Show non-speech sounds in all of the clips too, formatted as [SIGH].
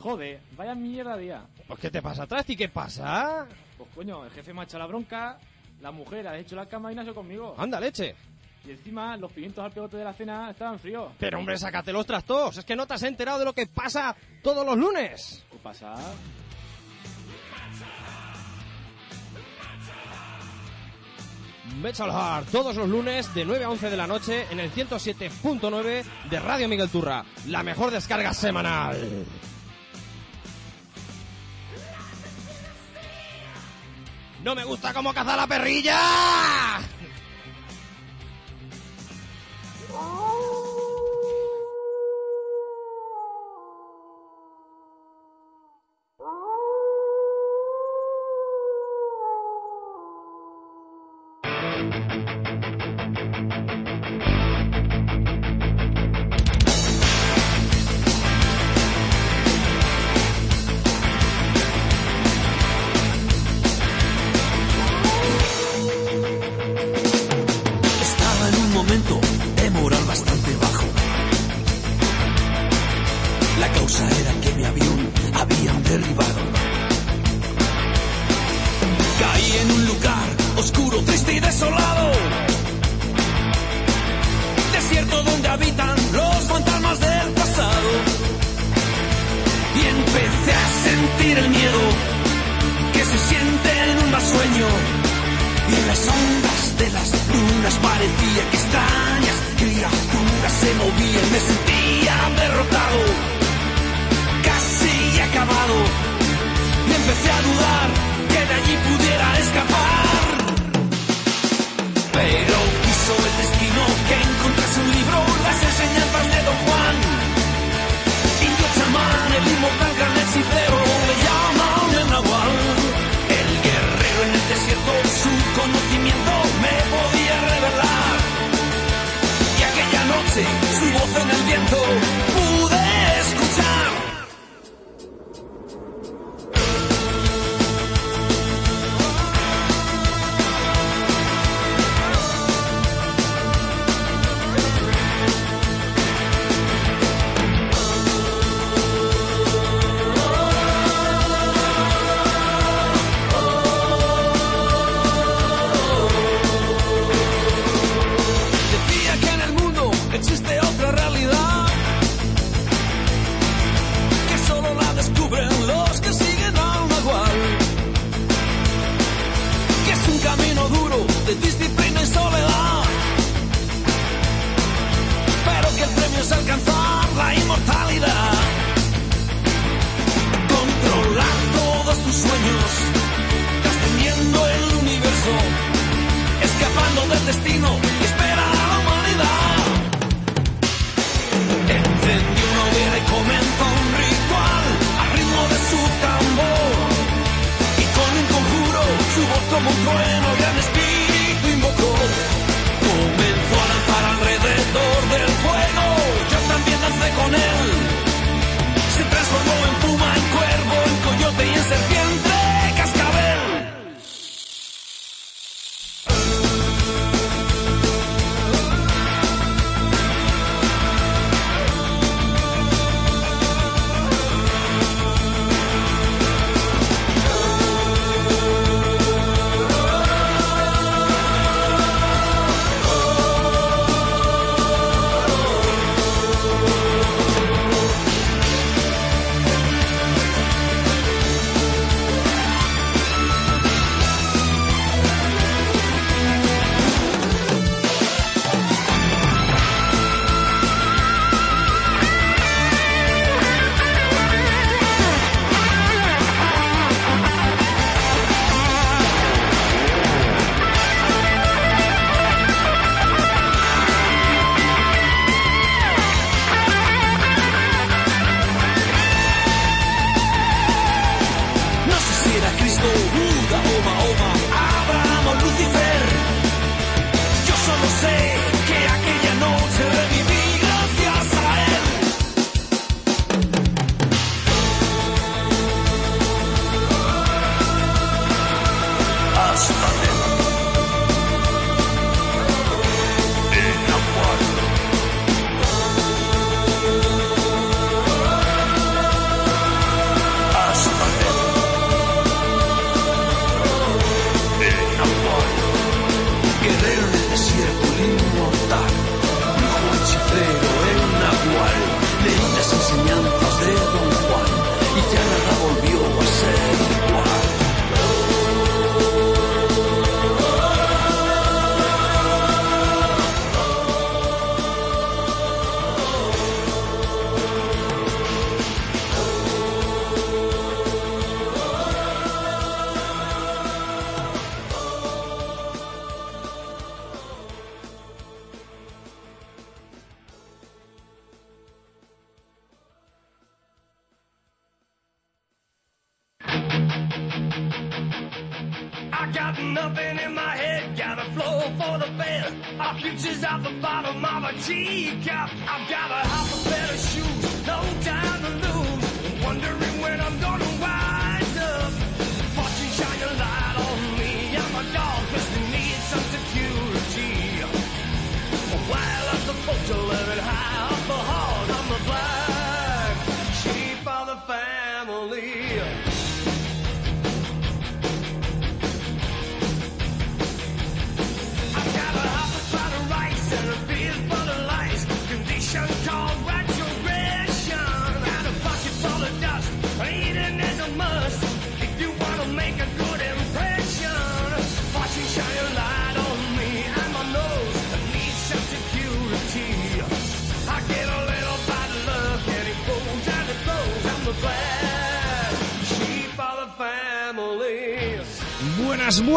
Joder, vaya mierda día. Pues ¿qué te pasa atrás y qué pasa? Pues coño, el jefe me ha echado la bronca, la mujer ha hecho la cama y nació conmigo. Anda, leche. Y encima los pimientos al pegote de la cena estaban fríos. Pero hombre, sácate los trastos, es que no te has enterado de lo que pasa todos los lunes. ¿Qué pasa? Metal Heart, todos los lunes de 9 a 11 de la noche en el 107.9 de Radio Miguel Turra, la mejor descarga semanal. No me gusta cómo caza la perrilla.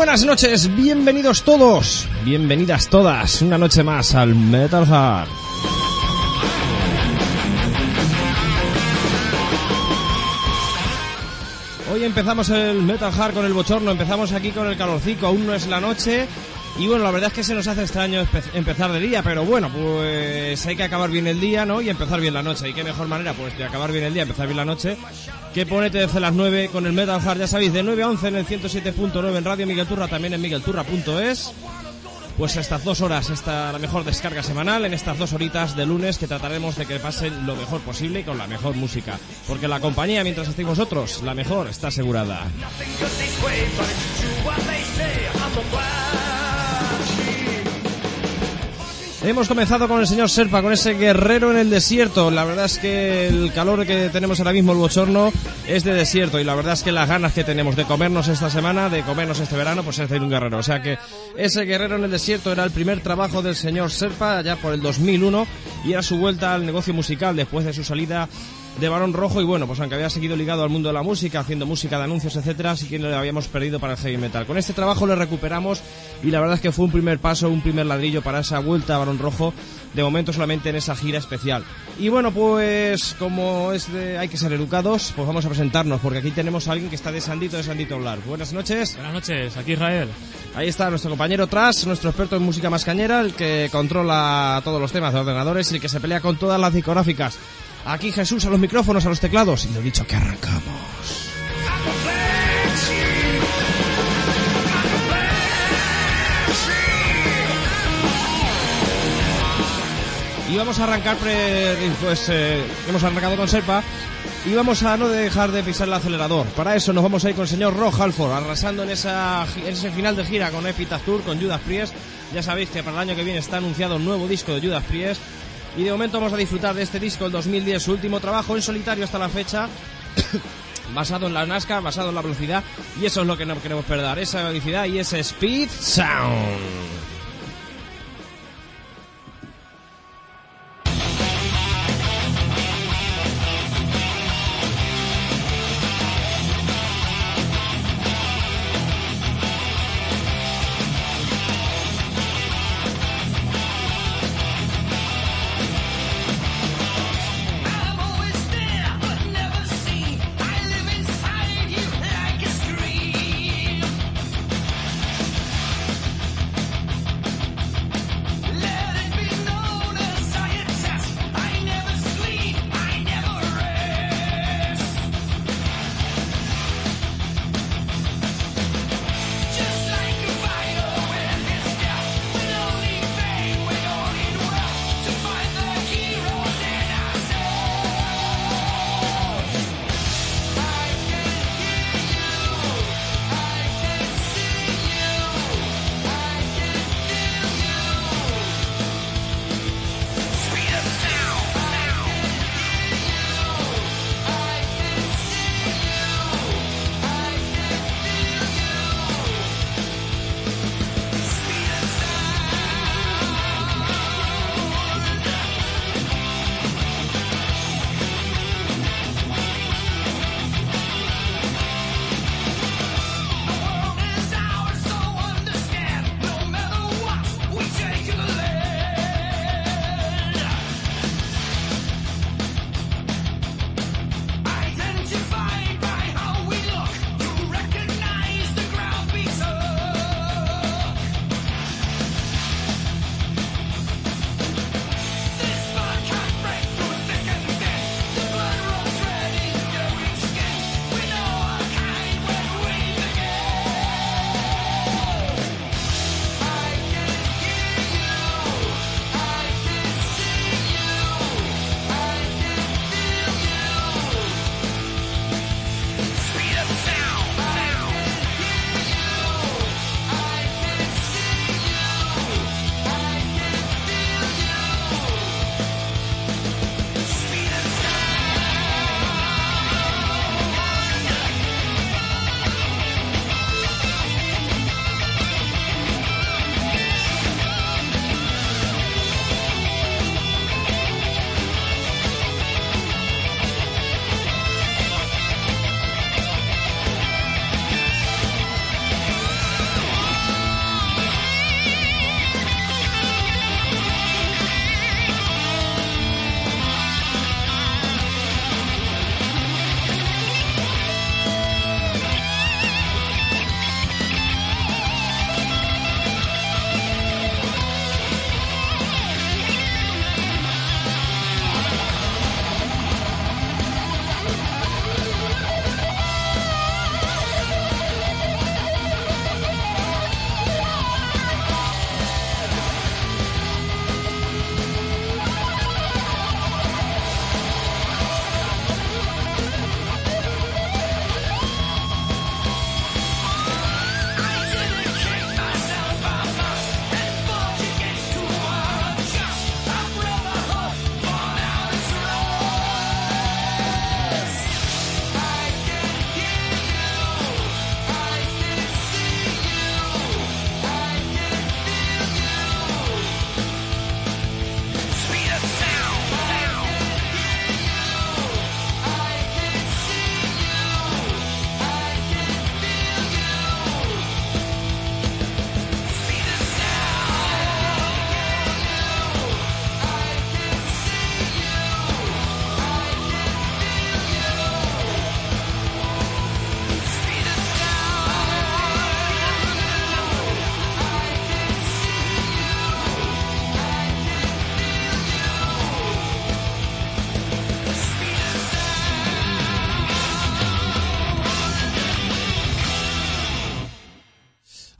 Buenas, noches, bienvenidos todos, bienvenidas todas, una noche más al Metal Hard. Hoy empezamos el Metal Hard con el bochorno, empezamos aquí con el calorcico, aún no es la noche. Y bueno, la verdad es que se nos hace extraño empezar de día, pero bueno, pues hay que acabar bien el día, ¿no? Y empezar bien la noche. ¿Y qué mejor manera, pues, de acabar bien el día, empezar bien la noche, que ponete desde las 9 con el Metal Hard, ya sabéis, de 9 a 11 en el 107.9 en Radio Miguel Turra, también en miguelturra.es. Pues estas dos horas, esta la mejor descarga semanal, en estas dos horitas de lunes que trataremos de que pasen lo mejor posible y con la mejor música. Porque la compañía, mientras estéis vosotros, la mejor está asegurada. Hemos comenzado con el señor Serpa, con ese guerrero en el desierto. La verdad es que el calor que tenemos ahora mismo, el bochorno, es de desierto. Y la verdad es que las ganas que tenemos de comernos esta semana, de comernos este verano, pues es de ir un guerrero. O sea que ese guerrero en el desierto era el primer trabajo del señor Serpa, allá por el 2001, y era su vuelta al negocio musical después de su salida de Barón Rojo y bueno, pues aunque había seguido ligado al mundo de la música, haciendo música de anuncios, etcétera, sí que le habíamos perdido para el heavy metal. Con este trabajo le recuperamos y la verdad es que fue un primer paso, un primer ladrillo para esa vuelta a Barón Rojo, de momento solamente en esa gira especial. Y bueno, pues como es de, hay que ser educados, pues vamos a presentarnos, porque aquí tenemos a alguien que está de Sandito, de Sandito hablar. Buenas noches. Buenas noches, aquí Israel. Ahí está nuestro compañero Tras, nuestro experto en música más cañera, el que controla todos los temas de ordenadores y el que se pelea con todas las discográficas. Aquí Jesús a los micrófonos, a los teclados. Y lo dicho que arrancamos. Y vamos a arrancar, pues eh, hemos arrancado con Serpa. Y vamos a no dejar de pisar el acelerador. Para eso nos vamos a ir con el señor Rock Halford, arrasando en, esa, en ese final de gira con Epitaph Tour, con Judas Priest. Ya sabéis que para el año que viene está anunciado un nuevo disco de Judas Priest. Y de momento vamos a disfrutar de este disco, el 2010, su último trabajo en solitario hasta la fecha. [COUGHS] basado en la NASCAR, basado en la velocidad. Y eso es lo que no queremos perder, esa velocidad y ese speed sound.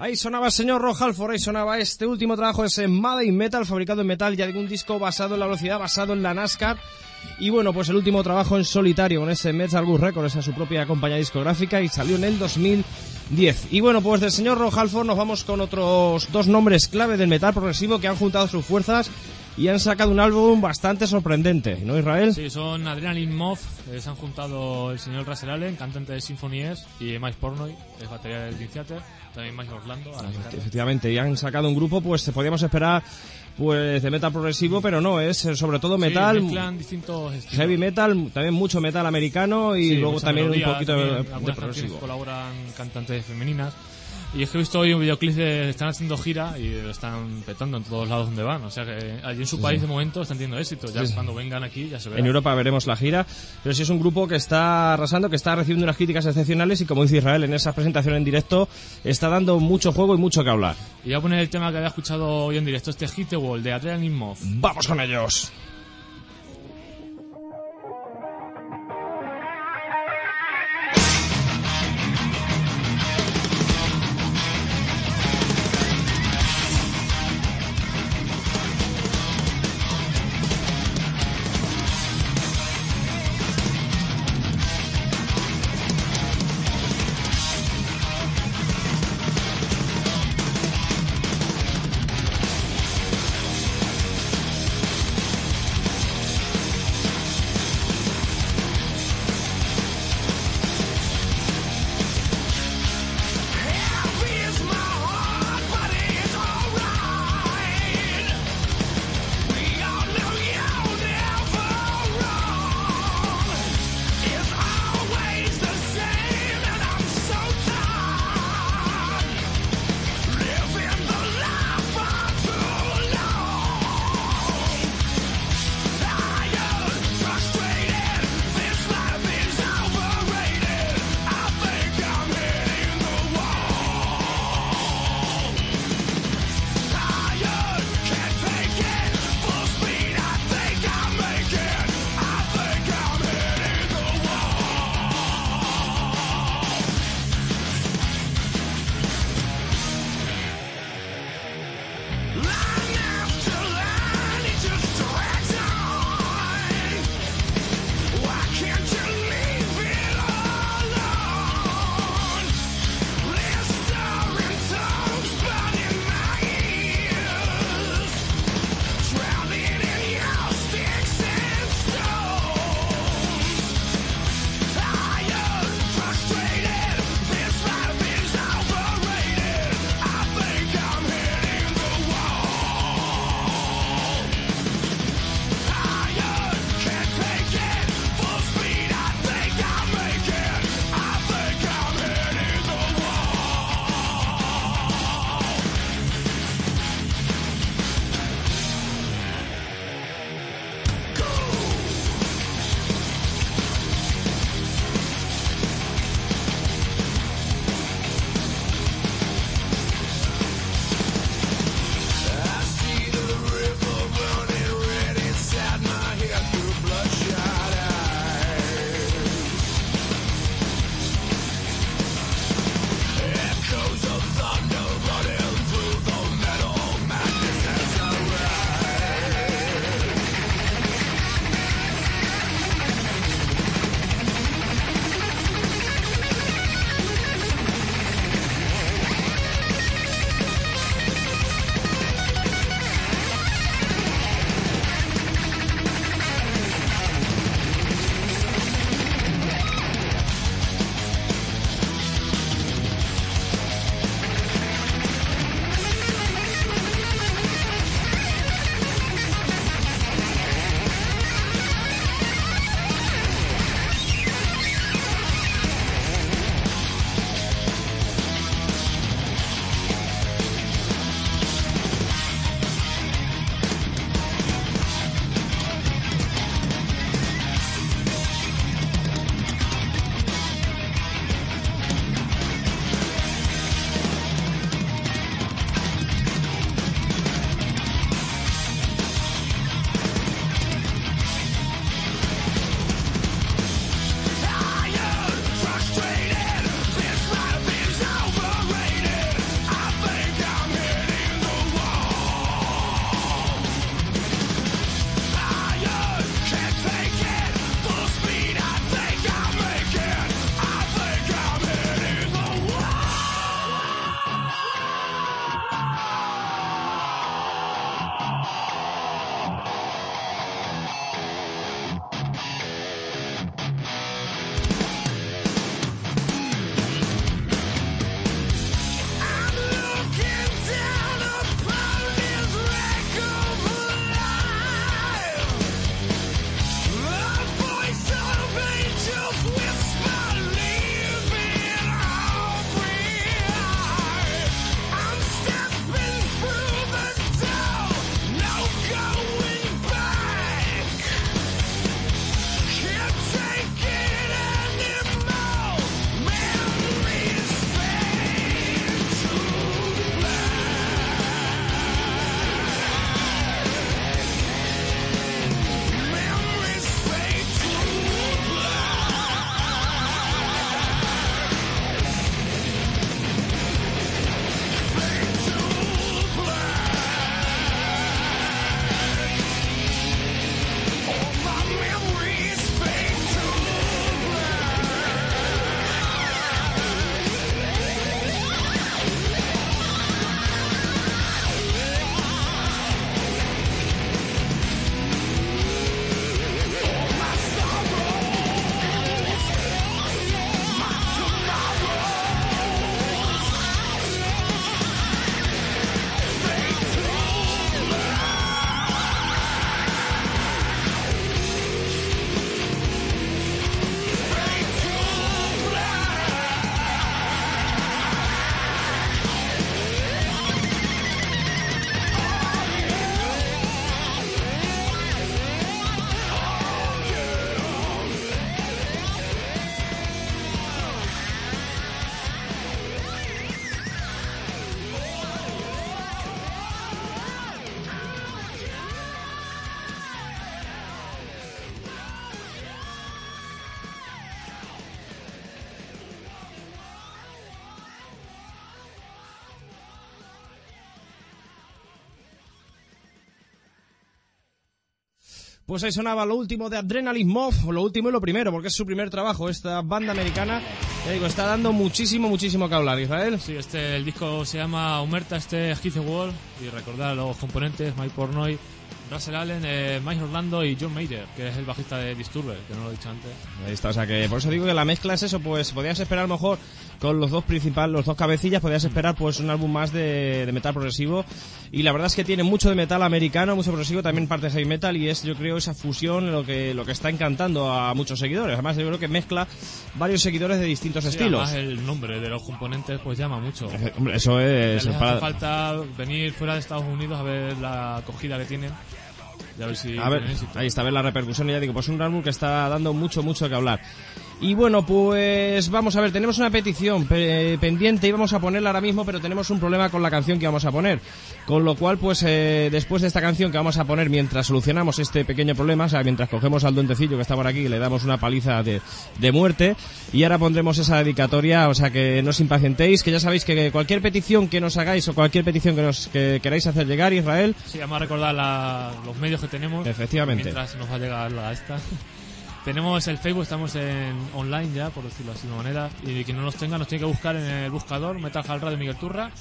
Ahí sonaba el señor Rojalford, ahí sonaba este último trabajo, ese Made in Metal, fabricado en metal, ya de un disco basado en la velocidad, basado en la NASCAR. Y bueno, pues el último trabajo en solitario con ese Metal Gus Records, a su propia compañía discográfica, y salió en el 2010. Y bueno, pues del señor Rojalford nos vamos con otros dos nombres clave del metal progresivo que han juntado sus fuerzas y han sacado un álbum bastante sorprendente, ¿no, Israel? Sí, son Adrenaline Moth, eh, se han juntado el señor Russell Allen, cantante de Symphony S, y Mike Pornoy, es batería del Dream Theater, también Mike Orlando. a la guitarra. Efectivamente, y han sacado un grupo, pues podíamos esperar pues de metal progresivo, pero no, es eh, sobre todo metal, Sí, mezclan distintos estilos. heavy metal, también mucho metal americano y Sí, luego mucha también melodía, un poquito de- también de, progresivo. colaboran cantantes femeninas. Y es que he visto hoy un videoclip de están haciendo gira y lo están petando en todos lados donde van. O sea que allí en su país de momento están teniendo éxito. Ya cuando vengan aquí ya se verá. En Europa veremos la gira, pero sí es un grupo que está arrasando, que está recibiendo unas críticas excepcionales y como dice Israel en esa presentación en directo, está dando mucho juego y mucho que hablar. Y voy a poner el tema que había escuchado hoy en directo, este Hit the Wall de Adrenaline Moth. ¡Vamos con ellos! Pues ahí sonaba lo último de Adrenaline Mob, lo último y lo primero, porque es su primer trabajo. Esta banda americana, ya digo, está dando muchísimo, muchísimo que hablar, Israel. Sí, este, el disco se llama Humerta, este es Keith Wall, y recordar los componentes, Mike Pornoy, Russell Allen, eh, Mike Orlando y John Mayer, que es el bajista de Disturber, que no lo he dicho antes. Ahí está, o sea que por eso digo que la mezcla es eso, pues podías esperar a mejor con los dos principales, los dos cabecillas, podías esperar pues un álbum más de, de metal progresivo y la verdad es que tiene mucho de metal americano, mucho progresivo, también parte de heavy metal y es yo creo esa fusión lo que lo que está encantando a muchos seguidores. Además yo creo que mezcla varios seguidores de distintos Sí, estilos. además el nombre de los componentes pues llama mucho. Eh, hombre, Eso es les para- hace falta venir fuera de Estados Unidos a ver la acogida que tienen y a ver si A ver, ahí está, a ver la repercusión. y Ya digo, pues un álbum que está dando mucho, mucho que hablar. Y bueno, pues vamos a ver, tenemos una petición pe- pendiente y vamos a ponerla ahora mismo, pero tenemos un problema con la canción que vamos a poner. Con lo cual, pues eh, después de esta canción que vamos a poner mientras solucionamos este pequeño problema, o sea, mientras cogemos al duentecillo que está por aquí y le damos una paliza de, de muerte, y ahora pondremos esa dedicatoria, o sea, que no os impacientéis, que ya sabéis que cualquier petición que nos hagáis o cualquier petición que nos que queráis hacer llegar, Israel, Sí, vamos a recordar la- los medios que tenemos. Efectivamente. Mientras nos va a llegar la esta. [LAUGHS] tenemos el Facebook, estamos en online ya, por decirlo así de manera. Y quien no nos tenga, nos tiene que buscar en el buscador Metal Hall Radio Miguel Turra.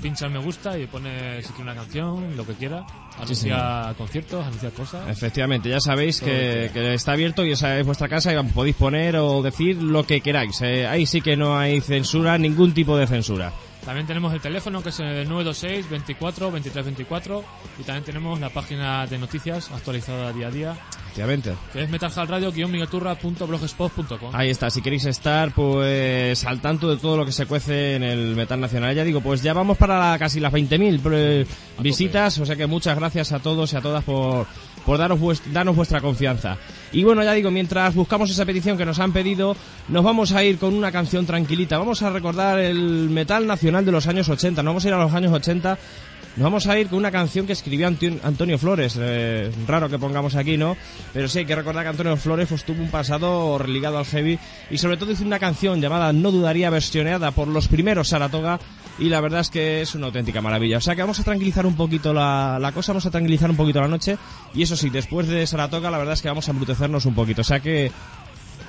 Pincha el me gusta y pone si quiere una canción, lo que quiera. Anuncia conciertos, anuncia cosas. Efectivamente, ya sabéis que está abierto y esa es vuestra casa y podéis poner o decir lo que queráis. eh. ahí sí que no hay censura, ningún tipo de censura. También tenemos el teléfono que es el 926 24 23 24 y también tenemos la página de noticias actualizada día a día Efectivamente. que es metalhallradio-miguelturra.blogspot.com Ahí está, si queréis estar pues al tanto de todo lo que se cuece en el metal nacional. Ya digo, pues ya vamos para casi las 20.000 eh, visitas, o sea que muchas gracias a todos y a todas por, por daros, vuest- darnos vuestra confianza. Y bueno, ya digo, mientras buscamos esa petición que nos han pedido, nos vamos a ir con una canción tranquilita. Vamos a recordar el metal nacional de los años 80, nos vamos a ir a los años 80 nos vamos a ir con una canción que escribió Antonio Flores. Eh, raro que pongamos aquí, ¿no? Pero sí hay que recordar que Antonio Flores pues, tuvo un pasado religado al heavy y sobre todo hizo una canción llamada No Dudaría, versioneada por los primeros Saratoga y la verdad es que es una auténtica maravilla. O sea que vamos a tranquilizar un poquito la, la cosa, vamos a tranquilizar un poquito la noche y eso sí, después de Saratoga la verdad es que vamos a embrutecernos un poquito. O sea que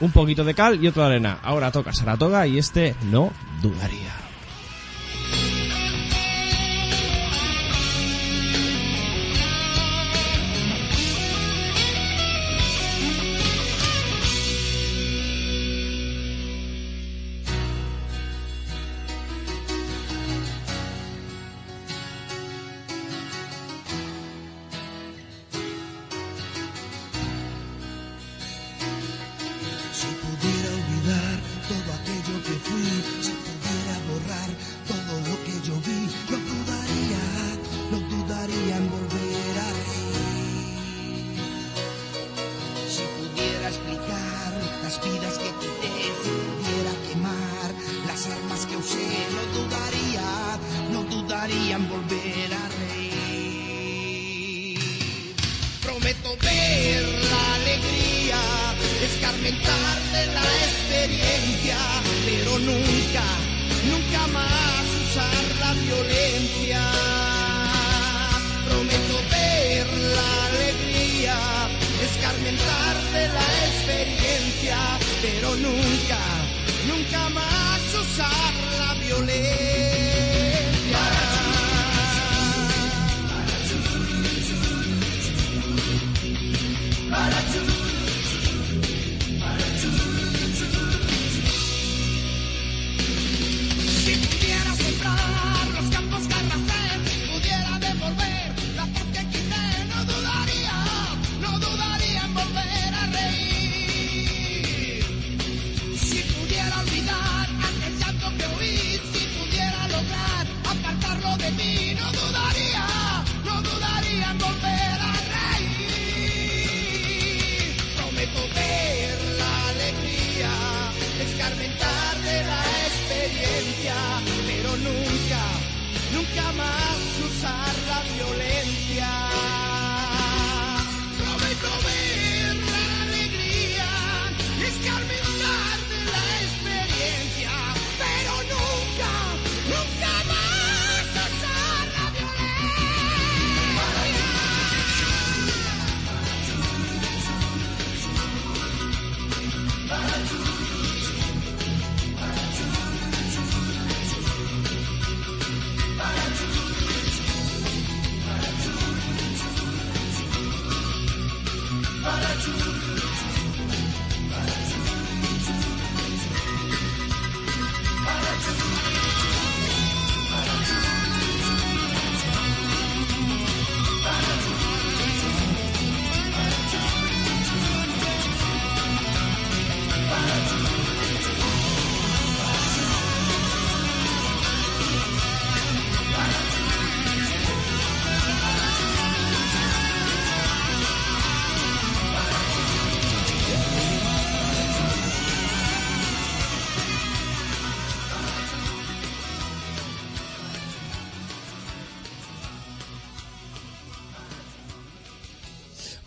un poquito de cal y otro de arena. Ahora toca Saratoga y este No Dudaría.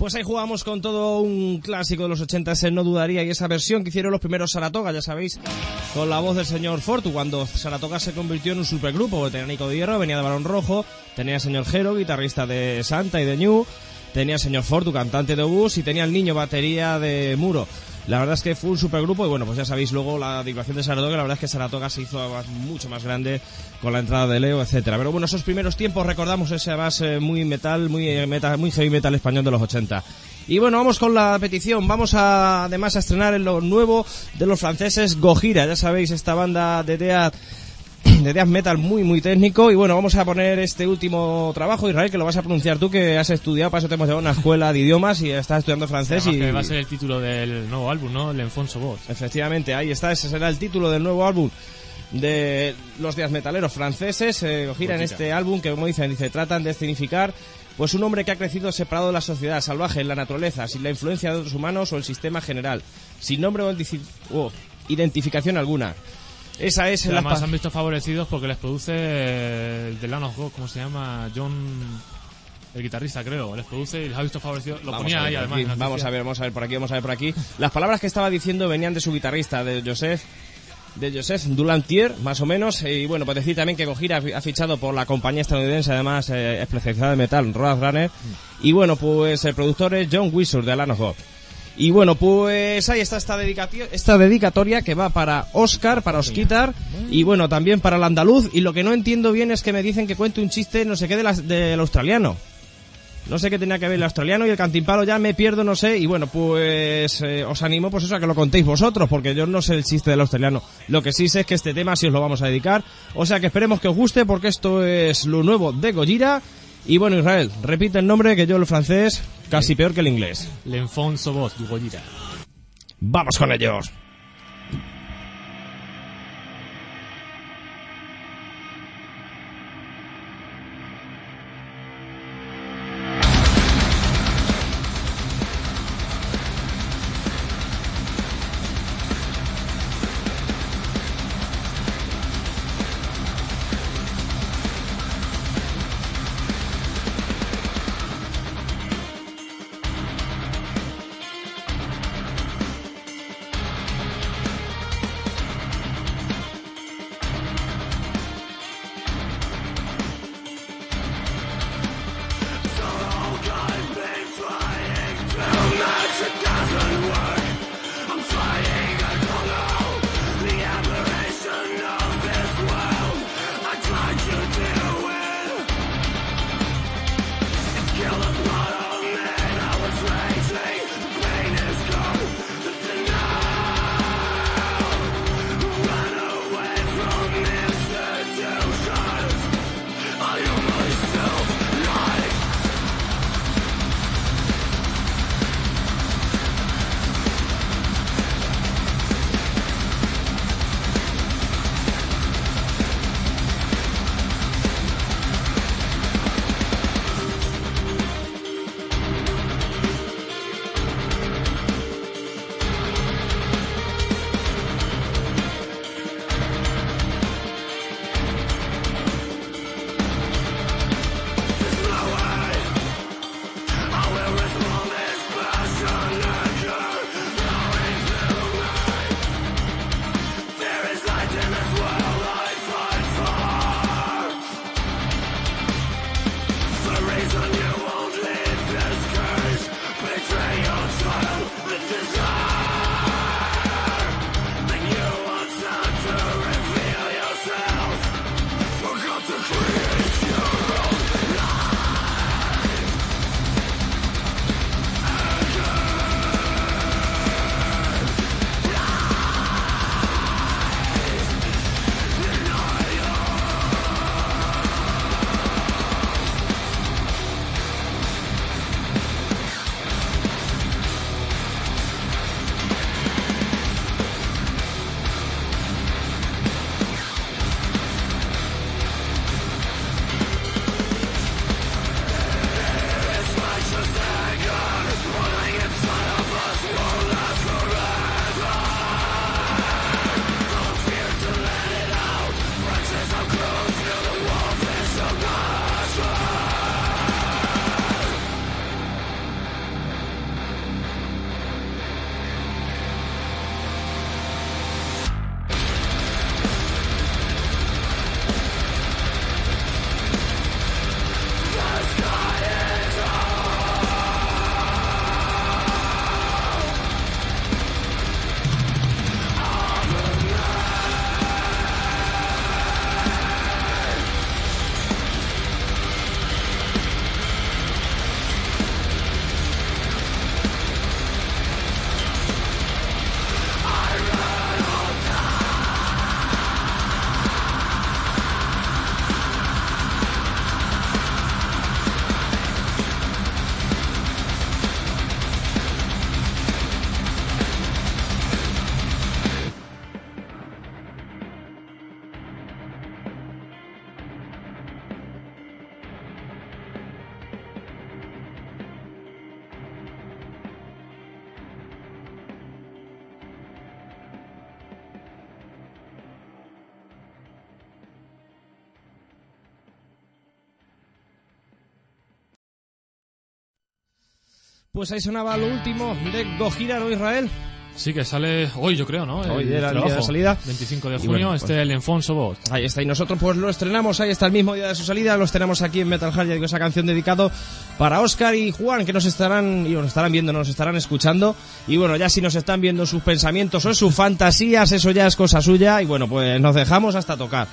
Pues ahí jugamos con todo un clásico de los 80, ese no dudaría, y esa versión que hicieron los primeros Saratoga, ya sabéis, con la voz del señor Fortu, cuando Saratoga se convirtió en un supergrupo, tenía Nico Hierro, venía de Balón Rojo, tenía el señor Jero, guitarrista de Santa y de New, tenía el señor Fortu, cantante de Obús, y tenía el niño, batería de Muro. La verdad es que fue un supergrupo y bueno, pues ya sabéis luego la divulgación de Saratoga, la verdad es que Saratoga se hizo mucho más grande con la entrada de Leo, etcétera. Pero bueno, esos primeros tiempos recordamos ese base muy metal, muy eh, metal, muy heavy metal español de los 80. Y bueno, vamos con la petición. Vamos a, además a estrenar en lo nuevo de los franceses Gojira. Ya sabéis, esta banda de death, de death metal muy, muy técnico. Y bueno, vamos a poner este último trabajo, Israel, que lo vas a pronunciar tú, que has estudiado, para eso te hemos llevado a una escuela de idiomas y estás estudiando francés. Además y que va a ser el título del nuevo álbum, ¿no? El Enfonso Voz. Efectivamente, ahí está, ese será el título del nuevo álbum de los días metaleros franceses. Eh, Gojira en este álbum que, como dicen, dice, tratan de escenificar pues un hombre que ha crecido separado de la sociedad salvaje, en la naturaleza, sin la influencia de otros humanos o el sistema general, sin nombre o identificación alguna. Esa es la además han visto favorecidos porque les produce eh, el de Land of God, ¿cómo se llama? John, el guitarrista creo, les produce y les ha visto favorecidos. Lo Vamos ponía ahí además. aquí, vamos a ver, vamos a ver por aquí, vamos a ver por aquí. Las palabras que estaba diciendo venían de su guitarrista, de Joseph, de Joseph Dulantier, más o menos. Y bueno, pues decir también que Gojira ha fichado por la compañía estadounidense, además eh, especializada en metal, Roadrunner. Y bueno, pues el productor es John Wizard de Alan of God. Y bueno, pues ahí está esta, dedicatio- esta dedicatoria que va para Oscar, para Osquitar y bueno, también para el andaluz. Y lo que no entiendo bien es que me dicen que cuente un chiste, no sé qué, de las- del australiano. No sé qué tenía que ver el australiano y el cantimpalo, ya me pierdo, no sé. Y bueno, pues eh, os animo pues eso a que lo contéis vosotros, porque yo no sé el chiste del australiano. Lo que sí sé es que este tema sí os lo vamos a dedicar. O sea que esperemos que os guste, porque esto es lo nuevo de Gojira. Y bueno, Israel, repite el nombre que yo el francés casi peor que el inglés. L'Enfonso Voz, du Gojira. Vamos con ellos. Pues ahí sonaba lo último de Gojira, ¿no, Israel? Sí, que sale hoy, yo creo, ¿no? Hoy El era el día de salida. 25 de junio, bueno, pues- este el Enfonso Bot. Ahí está, y nosotros pues lo estrenamos, ahí está el mismo día de su salida, los tenemos aquí en Metal Hard, ya digo, esa canción dedicado para Oscar y Juan, que nos estarán, y nos estarán viendo, nos estarán escuchando, y bueno, ya si nos están viendo sus pensamientos o sus fantasías, eso ya es cosa suya, y bueno, pues nos dejamos hasta tocar,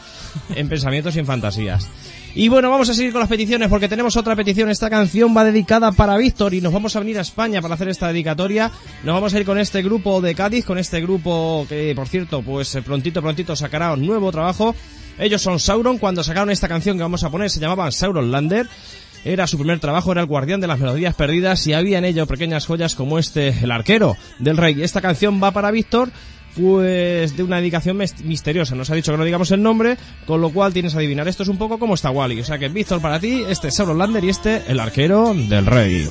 en pensamientos y en fantasías. Y bueno, vamos a seguir con las peticiones porque tenemos otra petición. Esta canción va dedicada para Víctor y nos vamos a venir a España para hacer esta dedicatoria. Nos vamos a ir con este grupo de Cádiz, con este grupo que, por cierto, pues eh, prontito, prontito sacará un nuevo trabajo. Ellos son Sauron. Cuando sacaron esta canción que vamos a poner se llamaban Sauron Lander. Era su primer trabajo, era el guardián de las melodías perdidas y había en ello pequeñas joyas como este, el arquero del rey. Esta canción va para Víctor, pues de una dedicación misteriosa. Nos ha dicho que no digamos el nombre, con lo cual tienes que adivinar. Esto es un poco como está Wally. O sea que Víctor para ti, este es Sauron Lander y este, el arquero del rey.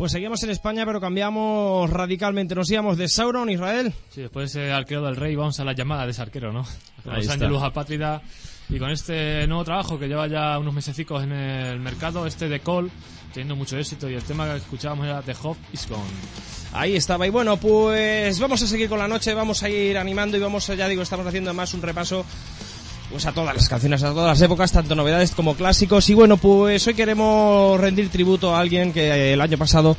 Pues seguimos en España, pero cambiamos radicalmente. Nos íbamos de Sauron, Israel. Sí, después de ese arquero del rey vamos a la llamada de ese arquero, ¿no? Con Ahí Los está. Angelus Apátrida y con este nuevo trabajo que lleva ya unos mesecicos en el mercado, este de Cole, teniendo mucho éxito y el tema que escuchábamos era The Hope is Gone. Ahí estaba. Y bueno, pues vamos a seguir con la noche, vamos a ir animando y vamos, ya digo, estamos haciendo más un repaso pues a todas las canciones, a todas las épocas, tanto novedades como clásicos. Y bueno, pues hoy queremos rendir tributo a alguien que eh, el año pasado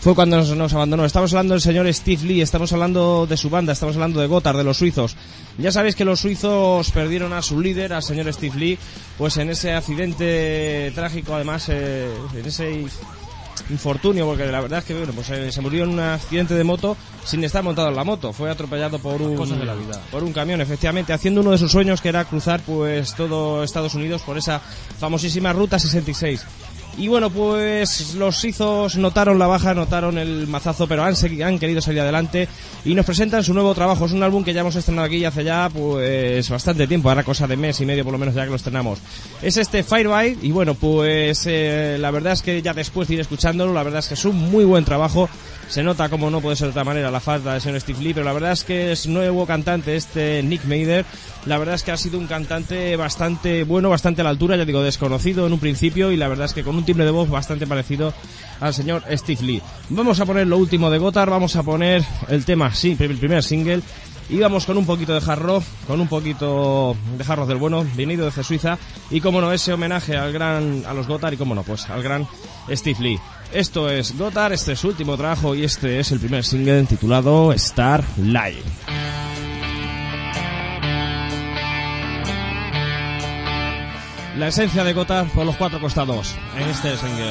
fue cuando nos, nos abandonó. Estamos hablando del señor Steve Lee, estamos hablando de su banda, estamos hablando de Gotthard, de los suizos. Ya sabéis que los suizos perdieron a su líder, al señor Steve Lee, pues en ese accidente trágico, además, eh, en ese infortunio, porque la verdad es que bueno, pues, eh, se murió en un accidente de moto sin estar montado en la moto. Fue atropellado por un, Cosas de la vida. por un camión, efectivamente, haciendo uno de sus sueños que era cruzar pues todo Estados Unidos por esa famosísima Ruta 66. Y bueno, pues los suizos notaron la baja, notaron el mazazo, pero han, han querido salir adelante y nos presentan su nuevo trabajo. Es un álbum que ya hemos estrenado aquí hace ya pues bastante tiempo, ahora cosa de mes y medio por lo menos ya que lo estrenamos. Es este Firebite y bueno, pues eh, la verdad es que ya después de ir escuchándolo, la verdad es que es un muy buen trabajo. Se nota como no puede ser de otra manera la falta del señor Steve Lee, pero la verdad es que es nuevo cantante este Nick Mader. La verdad es que ha sido un cantante bastante bueno, bastante a la altura, ya digo, desconocido en un principio y la verdad es que con un timbre de voz bastante parecido al señor Steve Lee. Vamos a poner lo último de Gotar, vamos a poner el tema, sí, el primer single. Y vamos con un poquito de hard rock, con un poquito de hard rock del bueno, venido desde Suiza. Y como no, ese homenaje al gran, a los Gotar y como no, pues al gran Steve Lee. Esto es Gotar, este es su último trabajo y este es el primer single titulado Star Light. La esencia de Gotar por los cuatro costados en este single.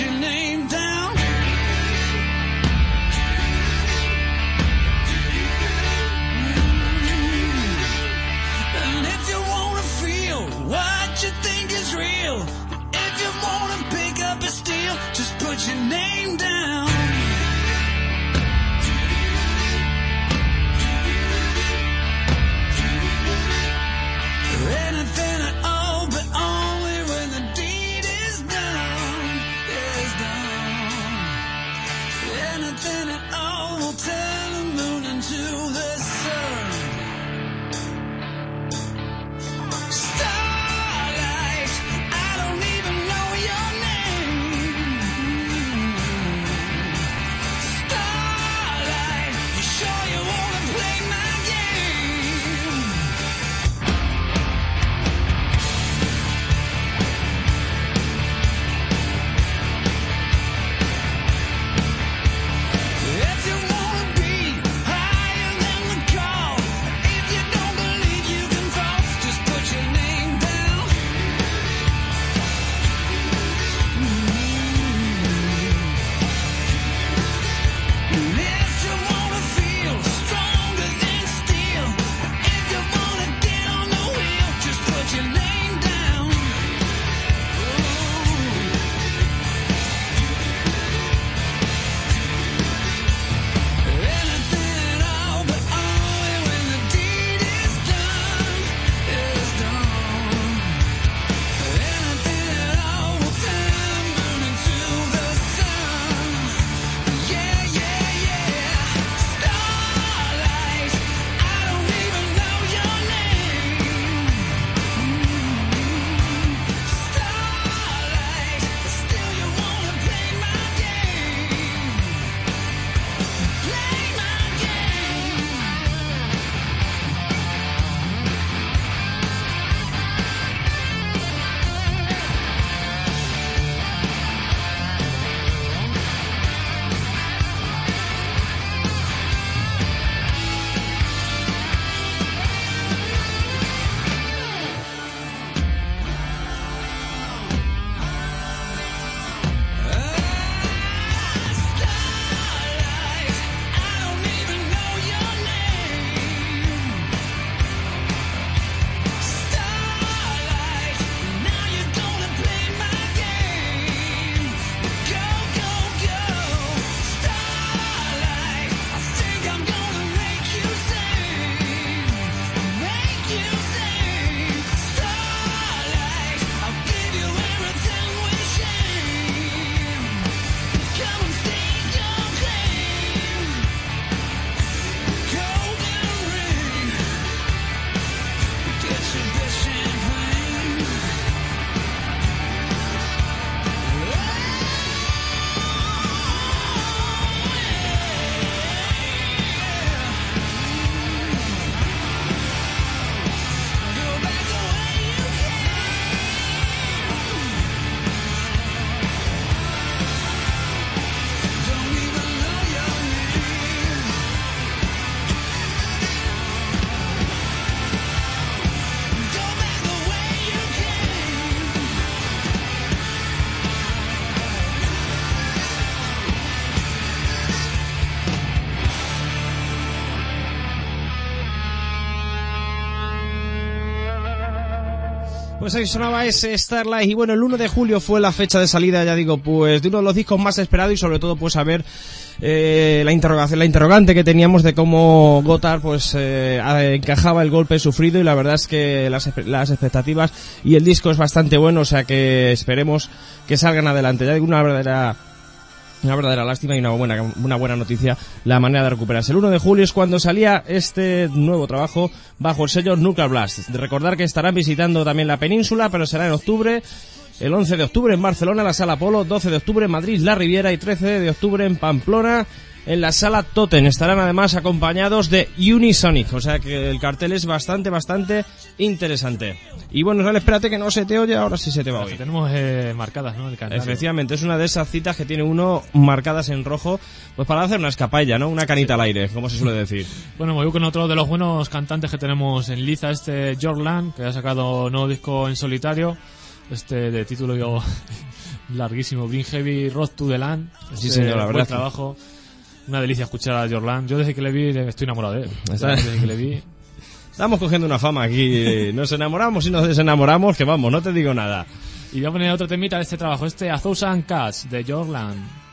Your name down. Mm. And if you wanna feel what you think is real, if you wanna pick up just put your name Pues ahí sonaba ese Starlight y bueno, el 1 de julio fue la fecha de salida, ya digo, pues de uno de los discos más esperados y sobre todo pues a ver eh, la interrogación, la interrogante que teníamos de cómo Gotthard pues eh, encajaba el golpe sufrido y la verdad es que las, las expectativas y el disco es bastante bueno, o sea que esperemos que salgan adelante. Ya digo, una verdadera una verdadera lástima y una buena, una buena noticia la manera de recuperarse. El 1 de julio es cuando salía este nuevo trabajo bajo el sello Nuclear Blast. De recordar que estarán visitando también la península, pero será en octubre. El 11 de octubre en Barcelona, la Sala Polo, 12 de octubre en Madrid, La Riviera y 13 de octubre en Pamplona en la sala Totem. Estarán además acompañados de Unisonic, o sea que el cartel es bastante, bastante interesante. Y bueno, Israel, espérate que no se te oye, ahora sí se te va a oír. Tenemos eh, marcadas, ¿no? El. Efectivamente, es una de esas citas que tiene uno marcadas en rojo, pues para hacer una escapalla, ¿no? Una canita al aire, como se suele decir. [LAUGHS] Bueno, voy con otro de los buenos cantantes que tenemos en Liza, este George Land, que ha sacado un nuevo disco en solitario, este de título yo [LAUGHS] larguísimo, Green Heavy Road to the Land. Sí, señor, la buen verdad. trabajo. Una delicia escuchar a Jorlan. Yo desde que le vi estoy enamorado de él. [LAUGHS] Desde que le vi. Estamos cogiendo una fama aquí, nos enamoramos y nos desenamoramos, que vamos, no te digo nada. Y voy a poner otro temita de este trabajo, este A Thousand Cats de Jorlan.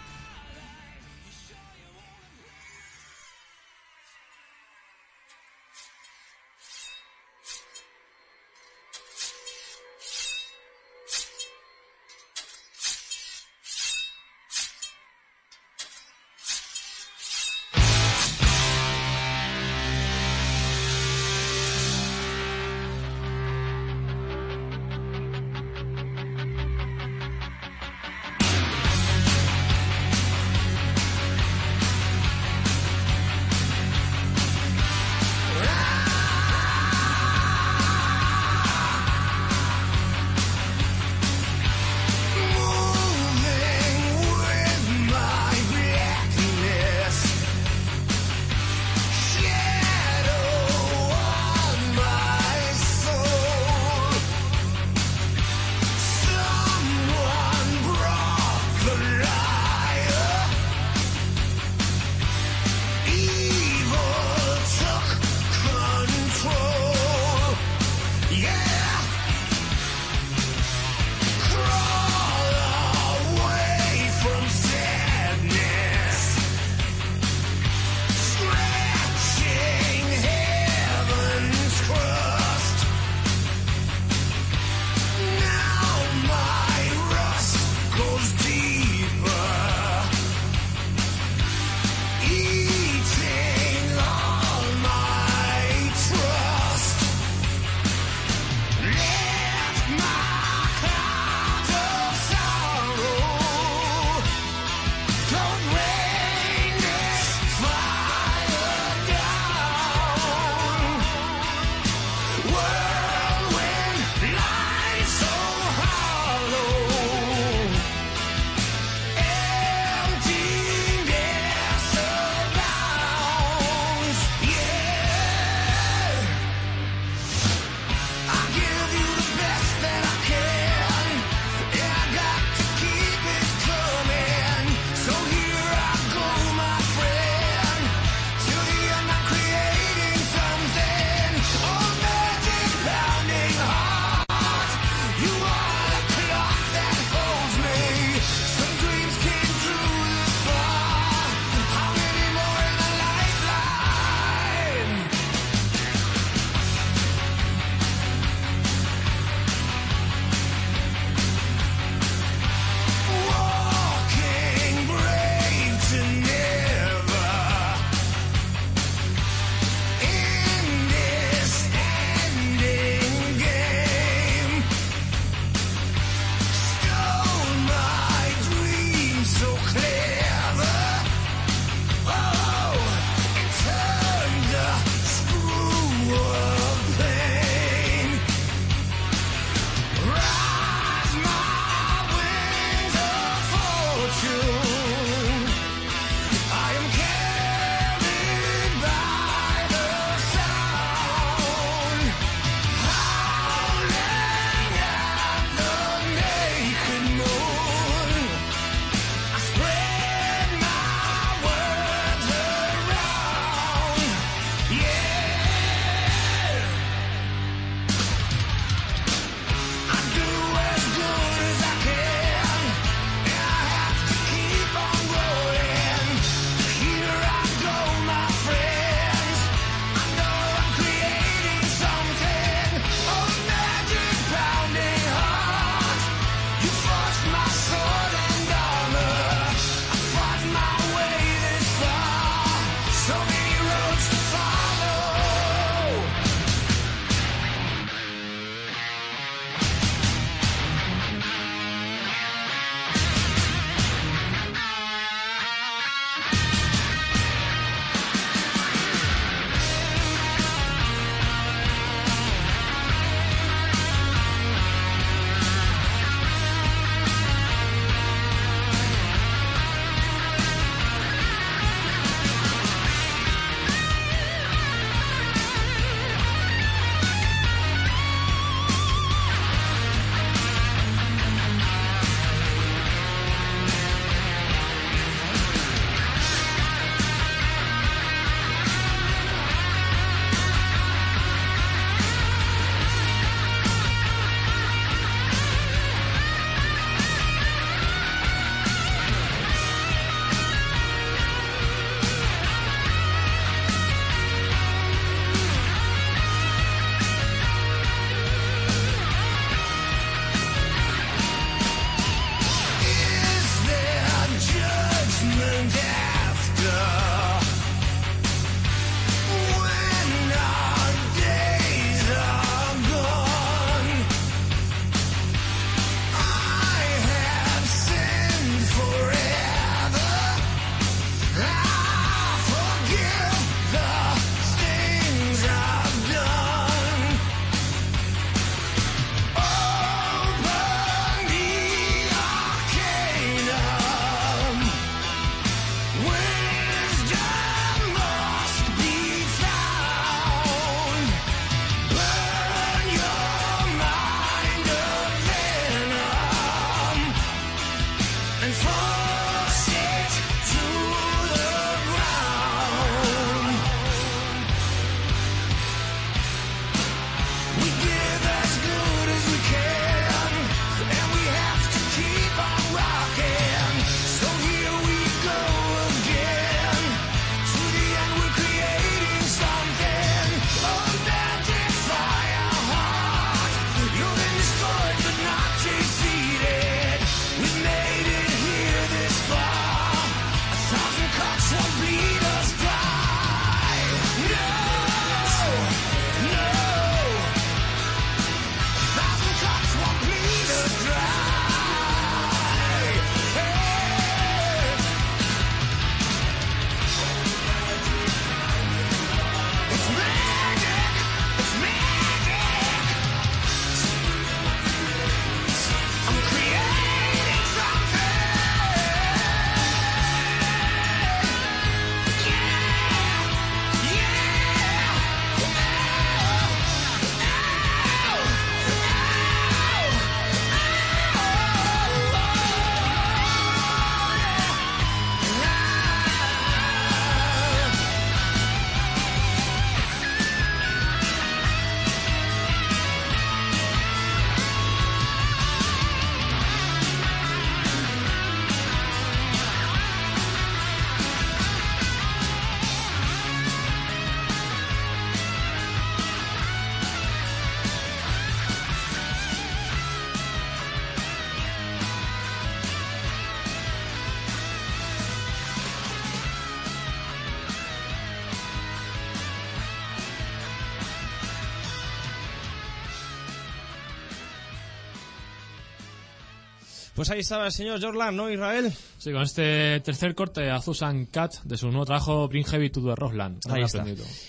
Pues ahí estaba el señor Jorlan, ¿no, Israel? Sí, con este tercer corte a Susan Cat de su nuevo trabajo Bring Heavy to the Roseland. No Ahí está.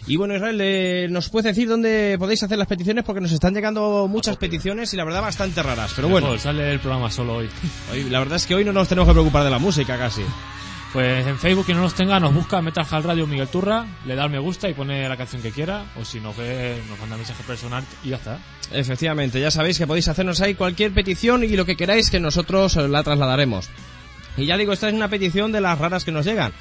Y bueno, Israel, eh, ¿nos puede decir dónde podéis hacer las peticiones? Porque nos están llegando muchas peticiones y la verdad bastante raras. Pero bueno, Mejor, sale el programa solo hoy. hoy- la verdad es que hoy no nos tenemos que preocupar de la música casi. Pues en Facebook, quien no nos tenga, nos busca Metal Radio Miguel Turra, le da al me gusta y pone la canción que quiera, o si no, que nos manda mensaje personal y ya está. Efectivamente, ya sabéis que podéis hacernos ahí cualquier petición y lo que queráis que nosotros eh, la trasladaremos. Y ya digo, esta es una petición de las raras que nos llegan.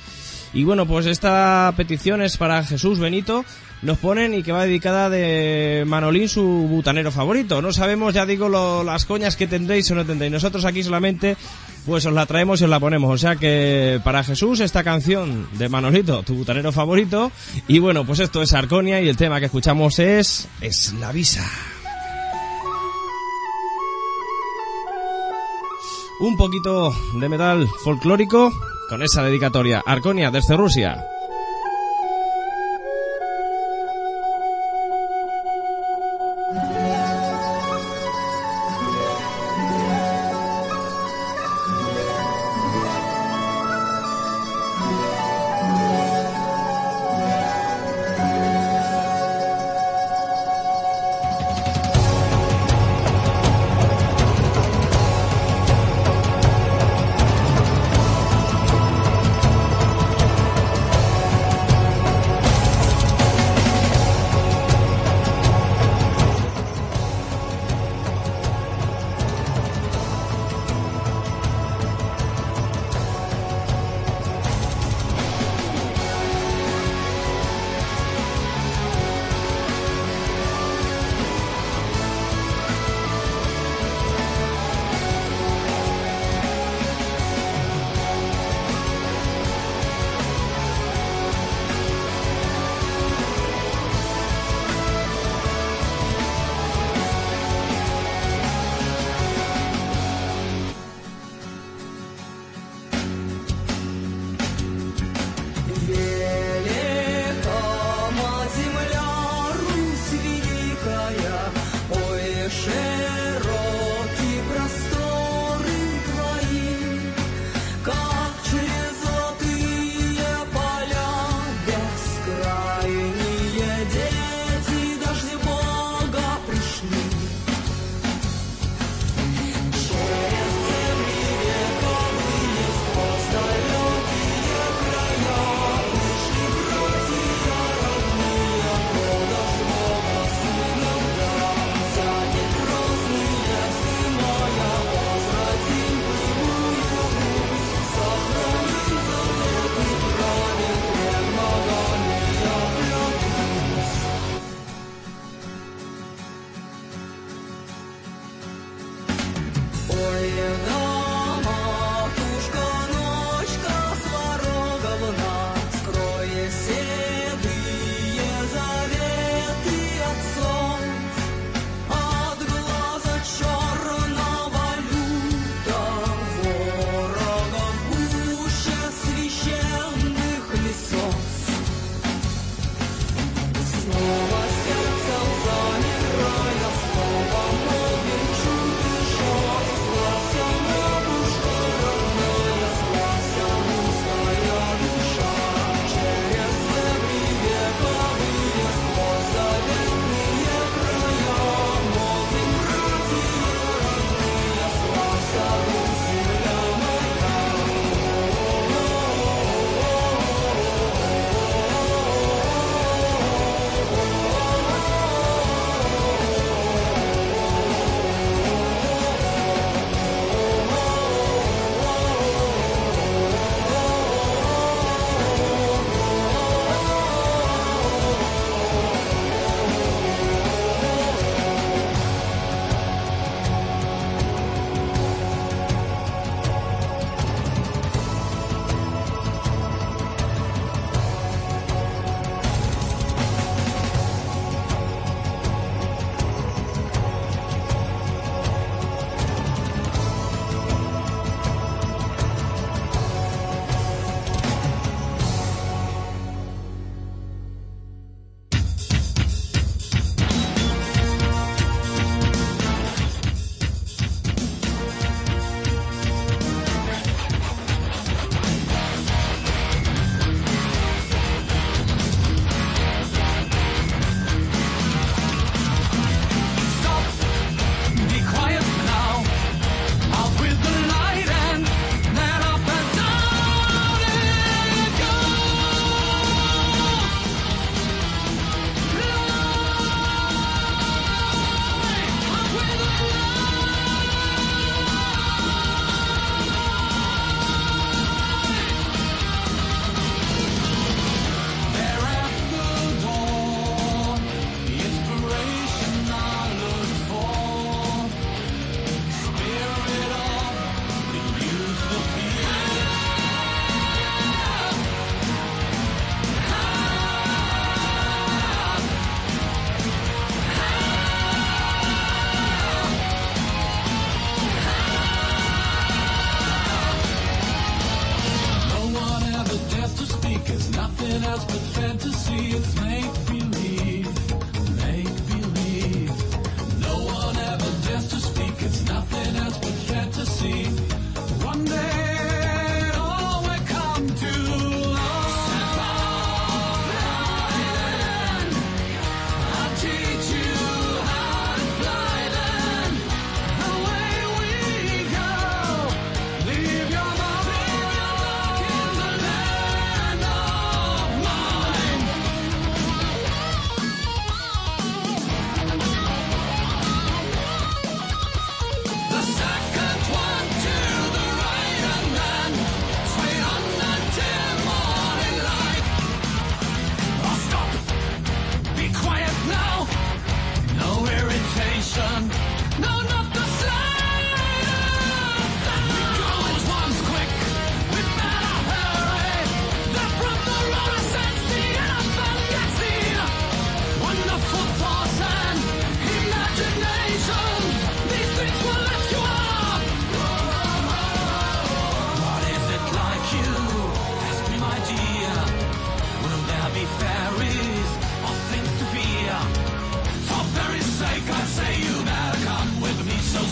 Y bueno, pues esta petición es para Jesús Benito. Nos ponen y que va dedicada de Manolín, su butanero favorito. No sabemos, ya digo, lo- las coñas que tendréis o no tendréis. Nosotros aquí solamente, pues os la traemos y os la ponemos. O sea que para Jesús esta canción de Manolito, tu butanero favorito. Y bueno, pues esto es Arconia y el tema que escuchamos es Eslavisa. un poquito de metal folclórico con esa dedicatoria. Arconia desde Rusia.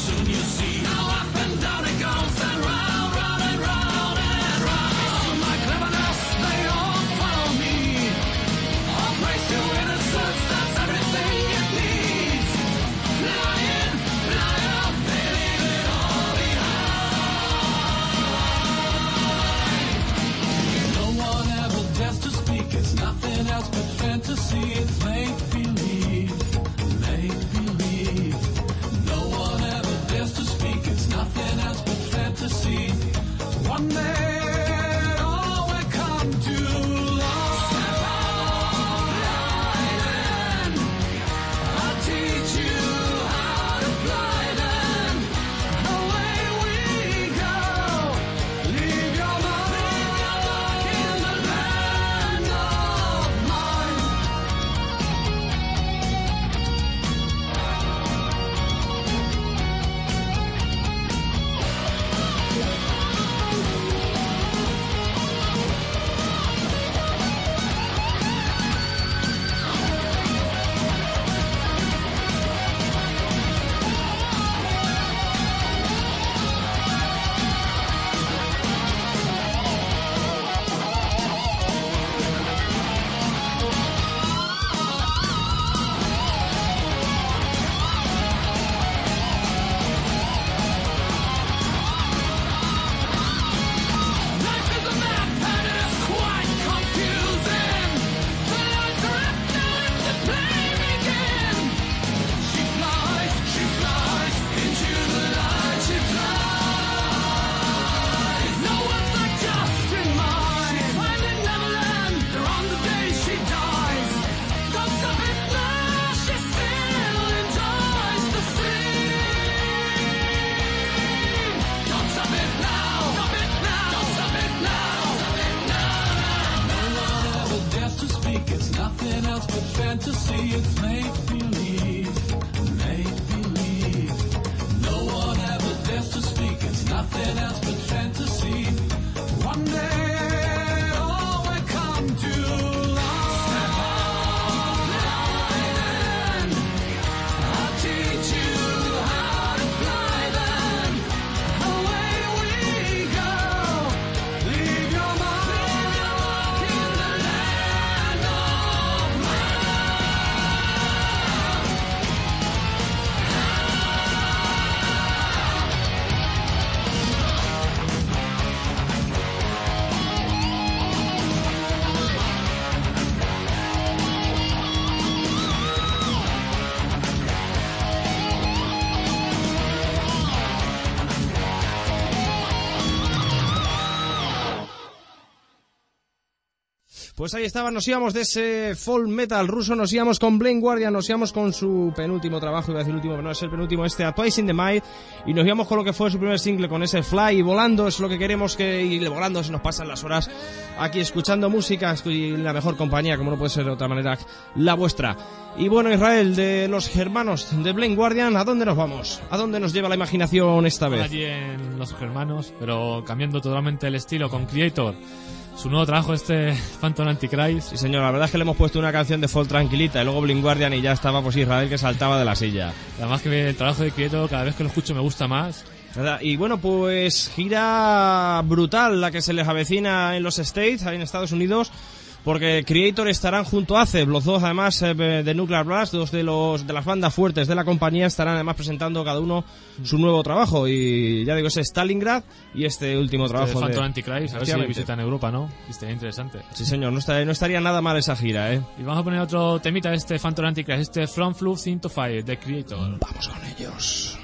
soon you'll see. Pues ahí estaba, nos íbamos de ese folk metal ruso, nos íbamos con Blaine Guardian, nos íbamos con su penúltimo trabajo, iba a decir último, pero no es el penúltimo, este A Twice in the Mind, y nos íbamos con lo que fue su primer single, con ese Fly, y volando es lo que queremos que, y volando se nos pasan las horas aquí escuchando música, y la mejor compañía, como no puede ser de otra manera, la vuestra. Y bueno, Israel, de los hermanos de Blaine Guardian, ¿a dónde nos vamos? ¿A dónde nos lleva la imaginación esta vez? Allí en los hermanos, pero cambiando totalmente el estilo con Creator. Su nuevo trabajo, este Phantom Antichrist. Sí, señor, la verdad es que le hemos puesto una canción de folk tranquilita y luego Blind Guardian y ya estaba pues Israel que saltaba de la silla. Además que el trabajo de Quieto, cada vez que lo escucho me gusta más. Y bueno, pues gira brutal la que se les avecina en los States, ahí en Estados Unidos, porque Creator estarán junto a Aceb, los dos además eh, de Nuclear Blast, dos de los de las bandas fuertes de la compañía estarán además presentando cada uno su nuevo trabajo y ya digo ese Stalingrad y este último Este trabajo Phantom de... Antichrist, a ver si visitan Europa, ¿no? Estaría interesante. Sí, señor, no estaría, no estaría nada mal esa gira, ¿eh? Y vamos a poner otro temita de este Phantom Antichrist, este From Fluff into Fire, de Creator. Vamos con ellos.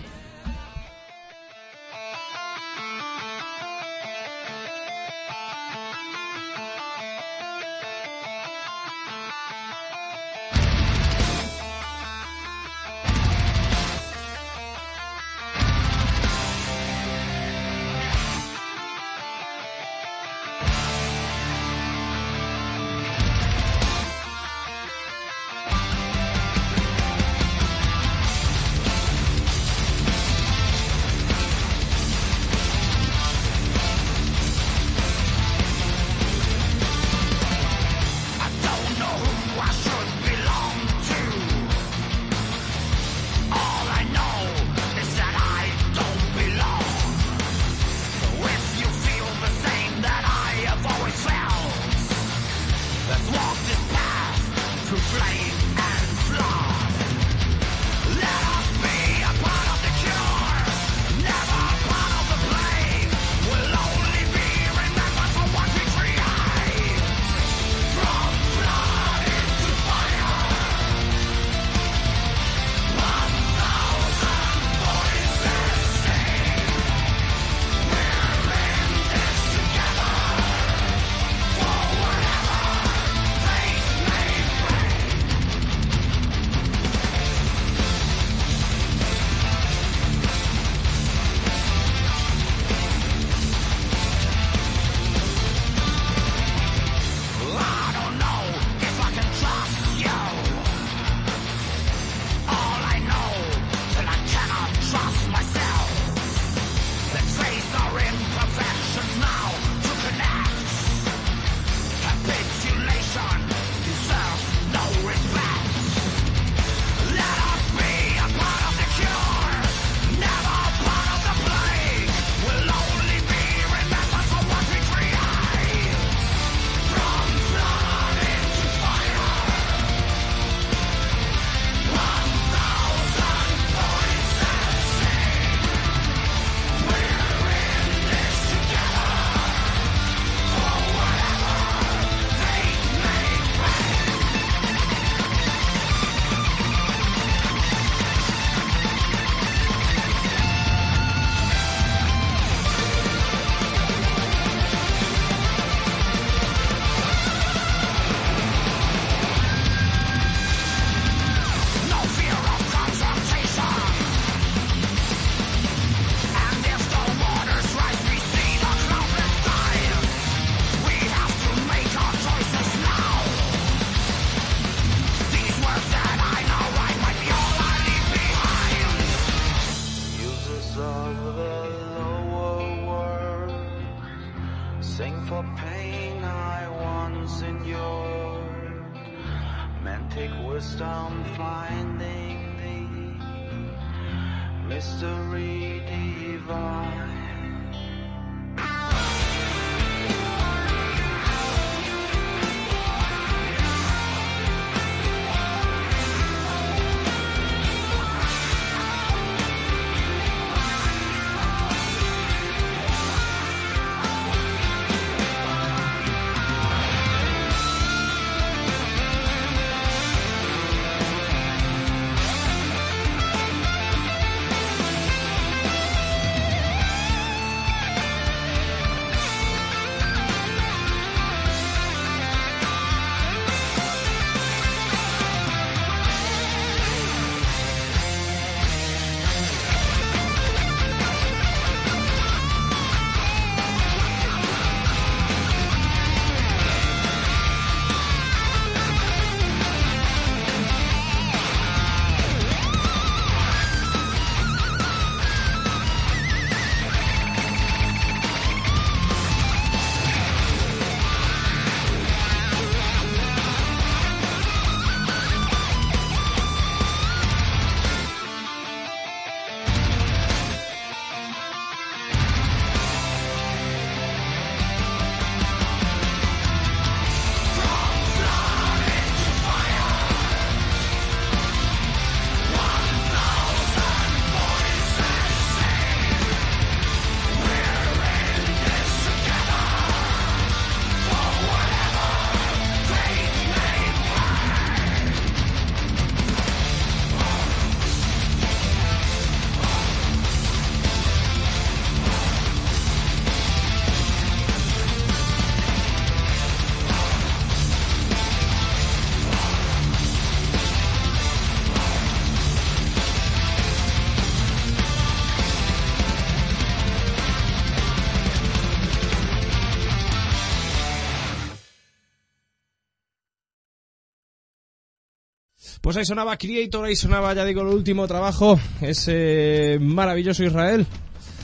Pues ahí sonaba Creator, ahí sonaba, ya digo, el último trabajo, ese maravilloso Israel.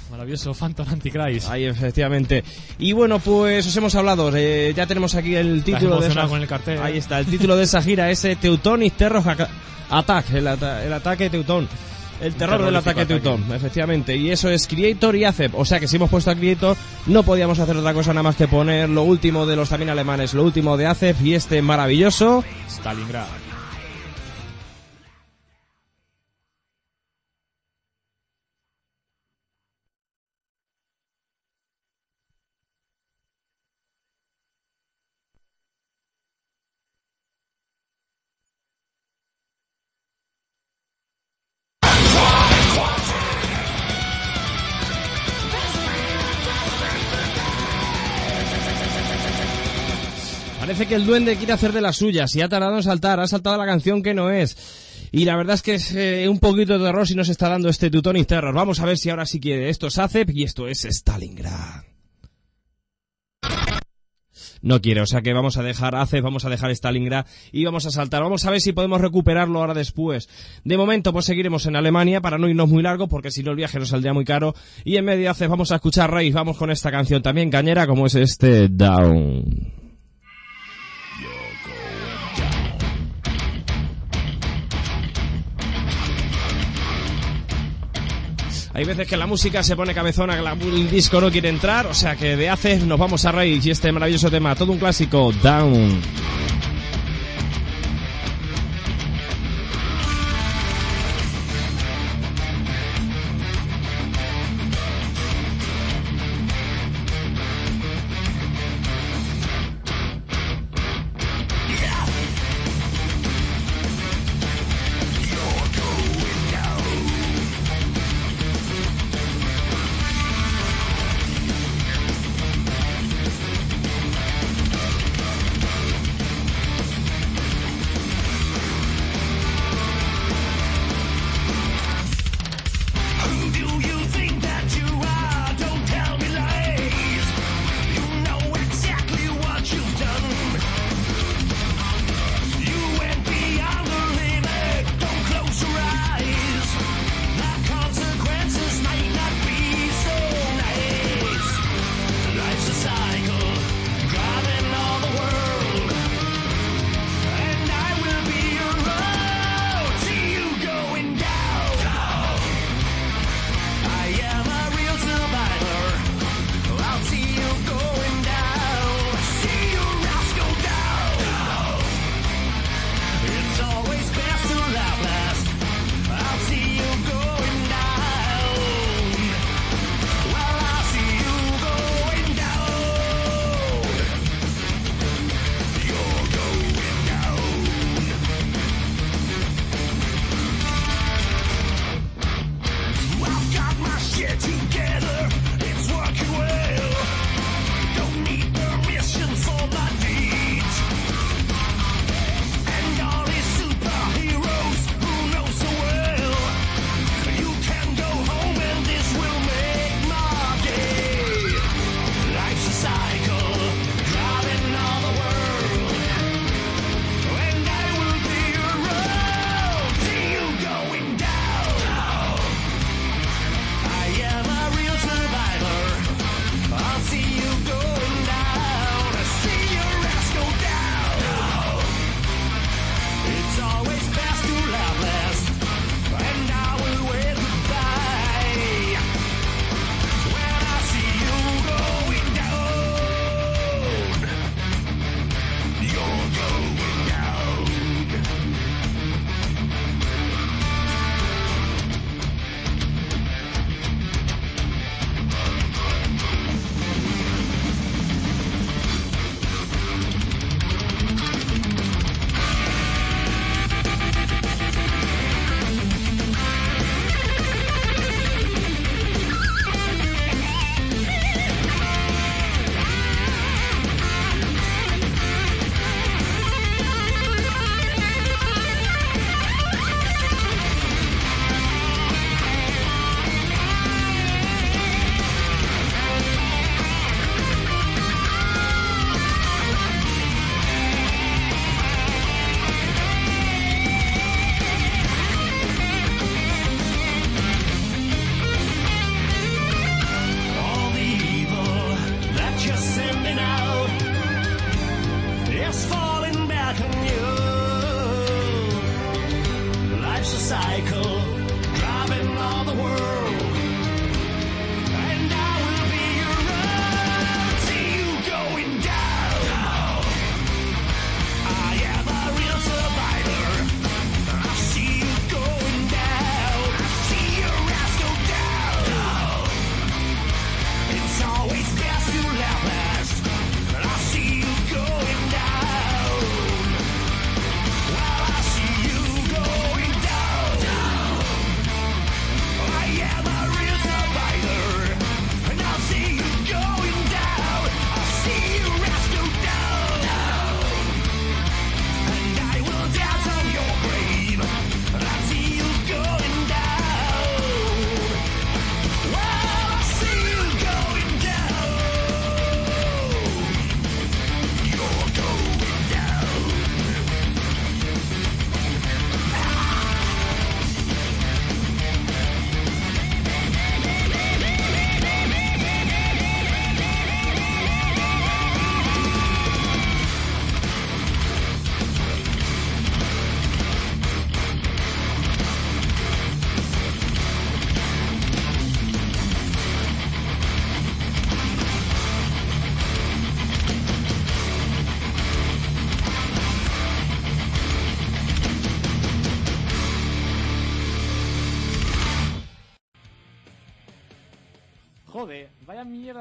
Maravilloso Phantom Antichrist. Ahí, efectivamente. Y bueno, pues os hemos hablado, eh, ya tenemos aquí el título de esa... con el cartel. Ahí está, el título de esa gira, ese Teutonic Terror Attack, el, ata- el ataque Teutón. El terror del ataque. Teutón, efectivamente. Y eso es Creator y Acep. O sea que si hemos puesto a Creator, no podíamos hacer otra cosa nada más que poner lo último de los también alemanes, lo último de Acep y este maravilloso Stalingrad. El duende quiere hacer de las suyas y ha tardado en saltar, ha saltado la canción que no es. Y la verdad es que es eh, un poquito de terror si nos está dando este Teutonic Terror. Vamos a ver si ahora sí quiere. Esto es Acep y esto es Stalingrad. No quiere, o sea que vamos a dejar Acep, vamos a dejar Stalingrad y vamos a saltar. Vamos a ver si podemos recuperarlo ahora después. De momento, pues seguiremos en Alemania para no irnos muy largo, porque si no el viaje nos saldría muy caro. Y en medio de Acep vamos a escuchar Rave, vamos con esta canción también cañera como es este Down. Hay veces que la música se pone cabezona, que el disco no quiere entrar, o sea que de hace nos vamos a reír y este maravilloso tema, todo un clásico, Down.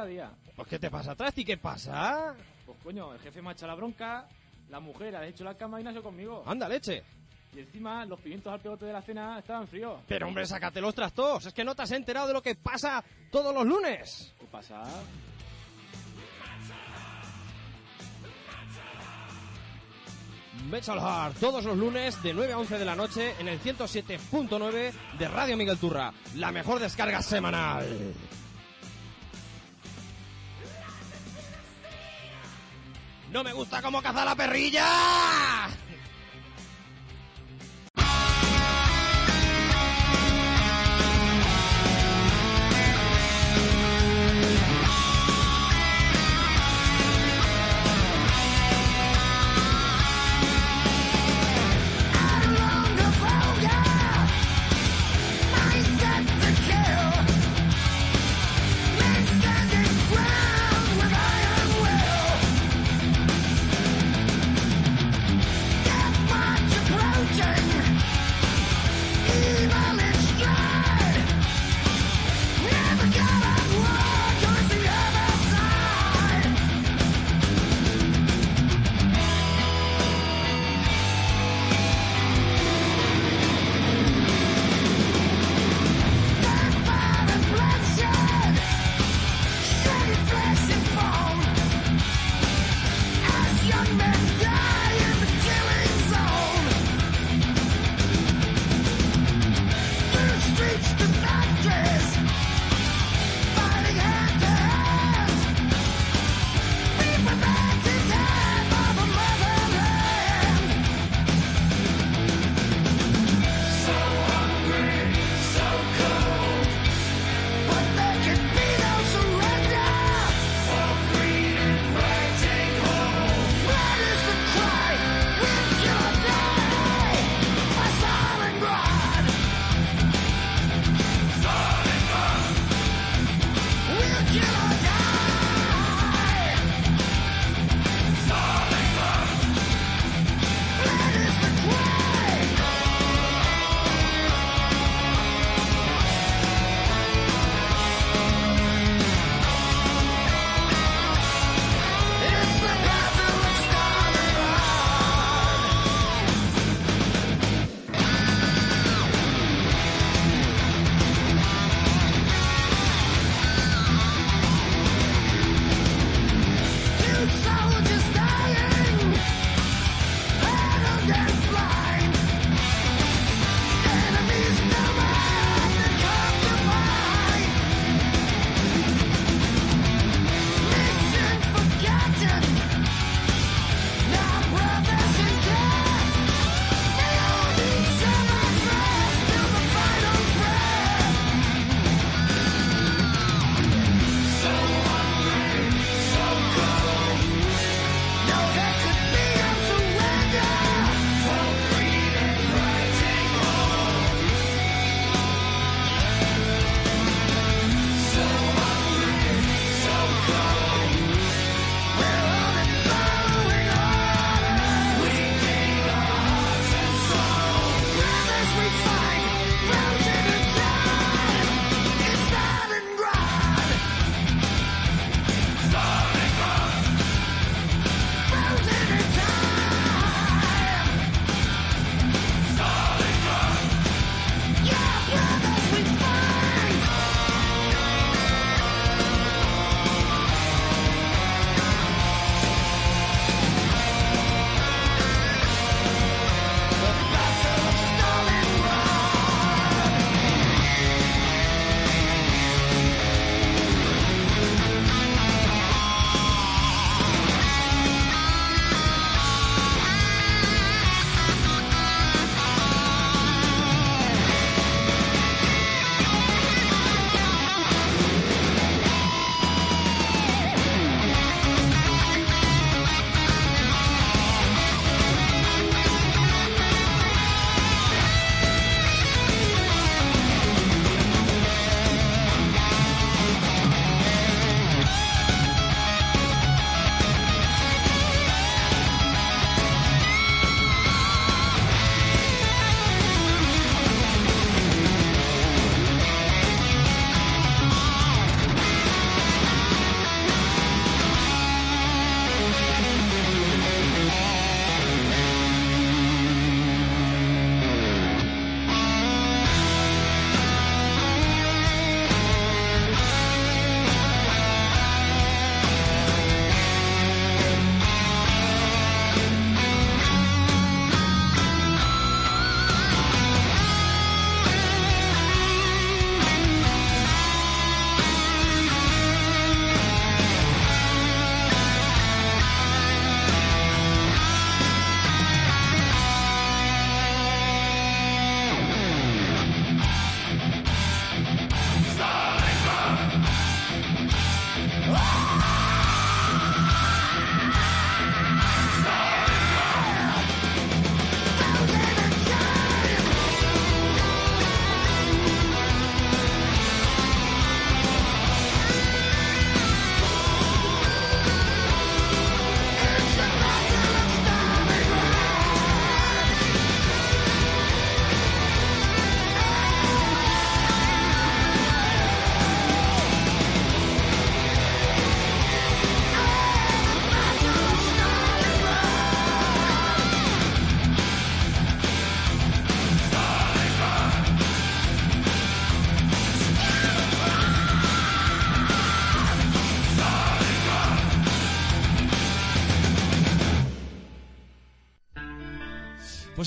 Mierda día. Pues ¿qué te pasa atrás y qué pasa? Pues coño, el jefe me ha echado la bronca, la mujer ha hecho la cama y hecho conmigo. Anda, leche. Y encima los pimientos al pegote de la cena estaban fríos. Pero hombre, sácate los trastos. Es que no te has enterado de lo que pasa todos los lunes. ¿Qué pasa? Metal Heart, todos los lunes de 9 a 11 de la noche en el 107.9 de Radio Miguel Turra. La mejor descarga semanal. ¡No me gusta cómo caza la perrilla!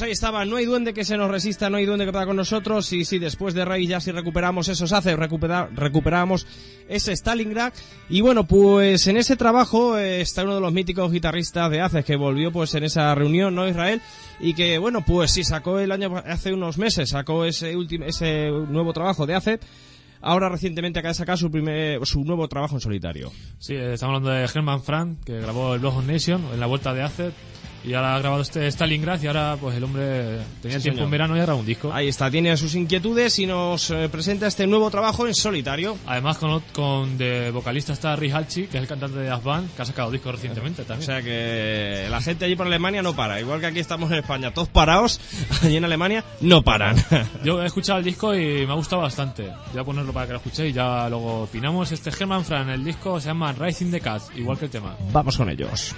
Ahí estaba, no hay duende que se nos resista, no hay duende que pueda con nosotros. Y sí, después de Rey ya si recuperamos esos hace, recupera, recuperamos ese Stalingrad. Y bueno, pues en ese trabajo eh, está uno de los míticos guitarristas de Aces que volvió pues en esa reunión, ¿no, Israel? Y que bueno, pues sí, sacó el año, hace unos meses, sacó ese último, ese nuevo trabajo de Ace. Ahora recientemente acaba de sacar su primer, su nuevo trabajo en solitario. Sí, eh, estamos hablando de Herman Frank, que grabó el Blog of Nation en la vuelta de Acid. Y ahora ha grabado este Stalingrad y ahora pues el hombre tenía Sí, tiempo señor. en verano y ha grabado un disco. Ahí está, tiene sus inquietudes y nos eh, presenta este nuevo trabajo en solitario. Además con, con de vocalista está Rick Halchi, que es el cantante de Asban, que ha sacado disco recientemente O también. sea que la gente allí por Alemania no para. Igual que aquí estamos en España, todos parados, [LAUGHS] allí en Alemania no paran. [LAUGHS] Yo he escuchado el disco y me ha gustado bastante. Voy a ponerlo para que lo escuchéis y ya luego opinamos. Este Herman Frank, el disco se llama Rising the Cat, igual que el tema. Vamos con ellos.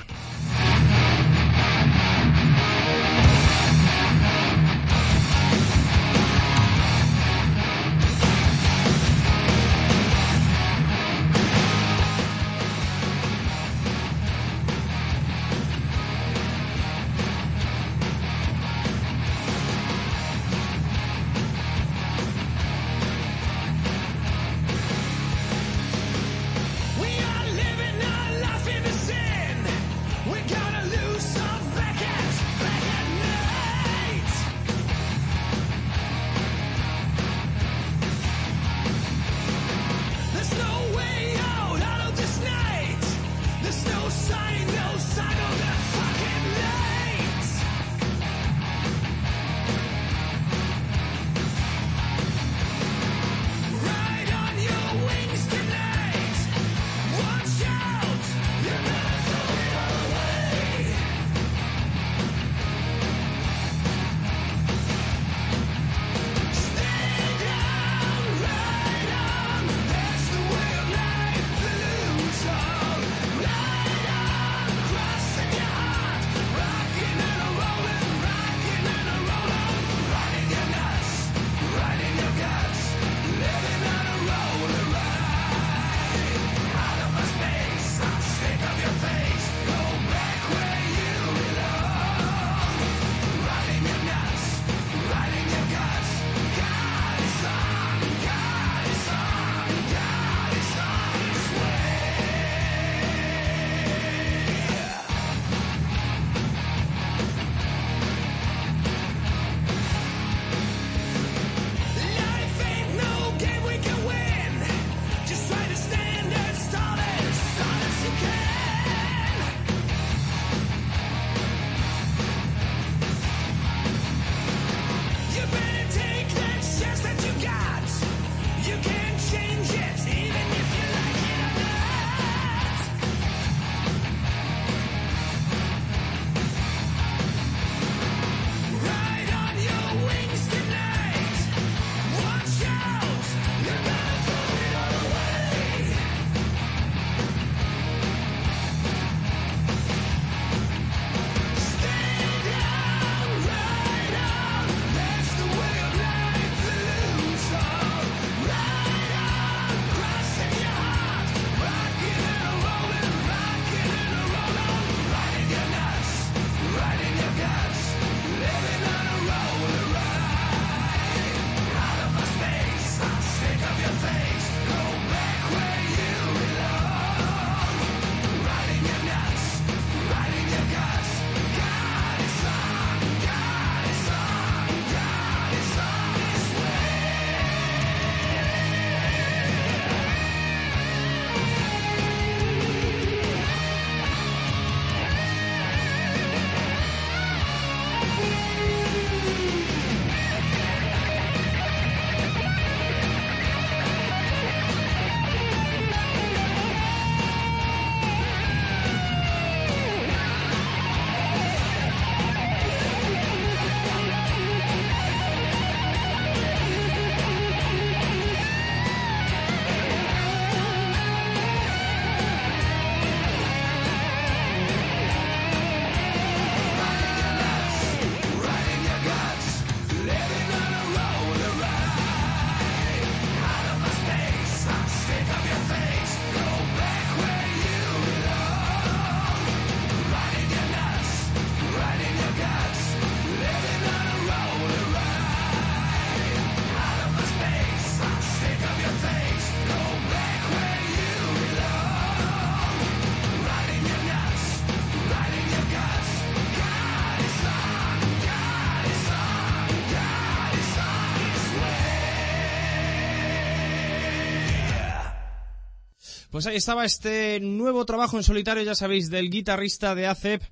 Pues ahí estaba este nuevo trabajo en solitario, ya sabéis, del guitarrista de ACEP,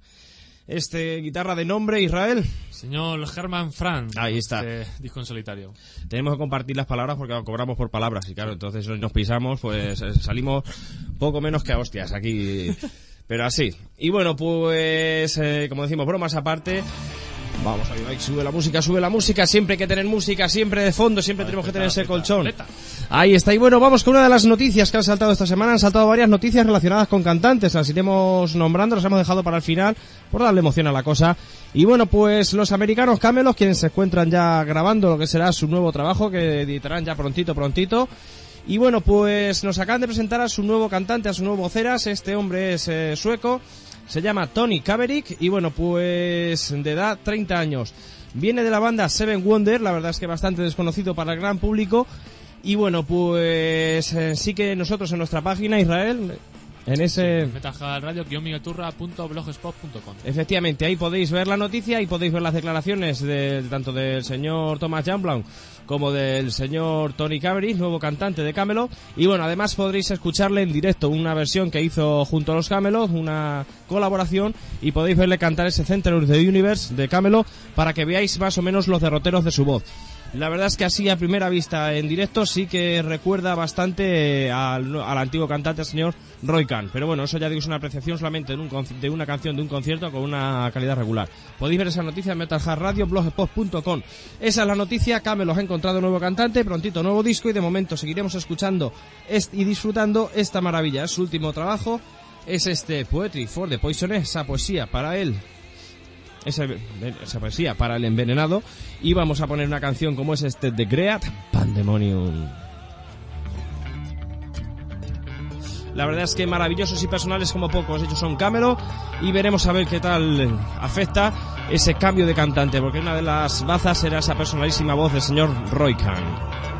este guitarra de nombre Israel. Señor Herman Franz. Ahí está. Este disco en solitario. Tenemos que compartir las palabras porque cobramos por palabras y claro, entonces nos pisamos, pues eh, salimos poco menos que a hostias aquí. Pero así. Y bueno, pues eh, como decimos, bromas aparte. Vamos, ahí, ahí, sube la música, sube la música. Siempre hay que tener música, siempre de fondo, siempre tenemos que tener ese colchón. Ahí está. Y bueno, vamos con una de las noticias que han saltado esta semana. Han saltado varias noticias relacionadas con cantantes. Las iremos nombrando, las hemos dejado para el final por darle emoción a la cosa. Y bueno, pues los americanos Camelos, quienes se encuentran ya grabando lo que será su nuevo trabajo, que editarán ya prontito, prontito. Y bueno, pues nos acaban de presentar a su nuevo cantante, a su nuevo voceras. Este hombre es eh, sueco, se llama Tony Kaverick y bueno, pues de edad 30 años. Viene de la banda Seven Wonder, la verdad es que bastante desconocido para el gran público. Y bueno, pues eh, sí que nosotros en nuestra página, Israel, en ese... Metajalradio-blogspot.com Efectivamente, ahí podéis ver la noticia y podéis ver las declaraciones de, tanto del señor Thomas Jamblaun como del señor Tony Cavery, nuevo cantante de Camelot. Y bueno, además podréis escucharle en directo una versión que hizo junto a los Camelot, una colaboración, y podéis verle cantar ese Center of the Universe de Camelot para que veáis más o menos los derroteros de su voz. La verdad es que así a primera vista en directo sí que recuerda bastante al, antiguo cantante, señor Roy Khan. Pero bueno, eso ya digo es una apreciación solamente de, una canción, de un concierto con una calidad regular. Podéis ver esa noticia en metalhardradio.blogspot.com. Esa es la noticia, Camelos ha encontrado nuevo cantante, prontito nuevo disco y de momento seguiremos escuchando y disfrutando esta maravilla. Su último trabajo, es este Poetry for the Poisonous, esa poesía para él esa, esa poesía para el envenenado y vamos a poner una canción como es este The Great Pandemonium. La verdad es que maravillosos y personales como pocos, ellos son Camelo y veremos a ver qué tal afecta ese cambio de cantante, porque una de las bazas era esa personalísima voz del señor Roy Khan.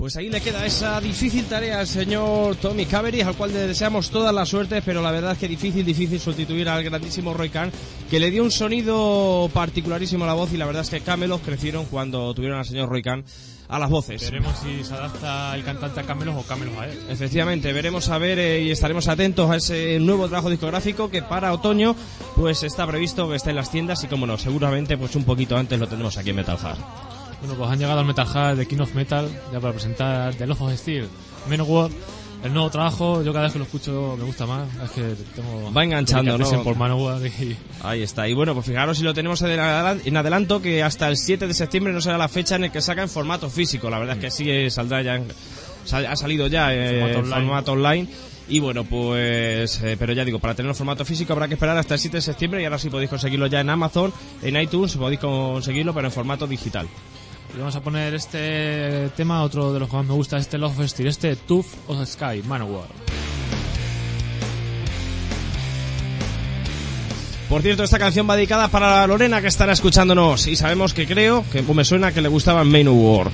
Pues ahí le queda esa difícil tarea al señor Tommy Cavery, al cual le deseamos toda la suerte, pero la verdad es que difícil, difícil sustituir al grandísimo Roy Khan, que le dio un sonido particularísimo a la voz y la verdad es que Camelos crecieron cuando tuvieron al señor Roy Khan a las voces. Veremos si se adapta el cantante a Camelos o Camelos a él. Efectivamente, veremos a ver eh, y estaremos atentos a ese nuevo trabajo discográfico que para otoño pues está previsto que esté en las tiendas y como no, seguramente pues un poquito antes lo tendremos aquí en Metal Hard. Bueno, pues han llegado al Metal Hard de King of Metal, ya para presentar The Love of Steel, Manowar, el nuevo trabajo, yo cada vez que lo escucho me gusta más, es que tengo... Va enganchando, ¿no? por Manowar y... Ahí está. Y bueno, pues fijaros si lo tenemos en adelan- en adelanto que hasta el 7 de septiembre no será la fecha en el que saca en formato físico. La verdad es que sí eh, saldrá ya, en- sal- ha salido ya eh, Formato en formato online. Y bueno, pues, eh, pero ya digo, para tenerlo en formato físico habrá que esperar hasta el 7 de septiembre y ahora sí podéis conseguirlo ya en Amazon, en iTunes, podéis conseguirlo, pero en formato digital. Y vamos a poner este tema, otro de los que más me gusta, este Love Steel, este Tooth of Sky, Manowar. Por cierto, esta canción va dedicada para Lorena que estará escuchándonos y sabemos que creo que me suena que le gustaba Manowar.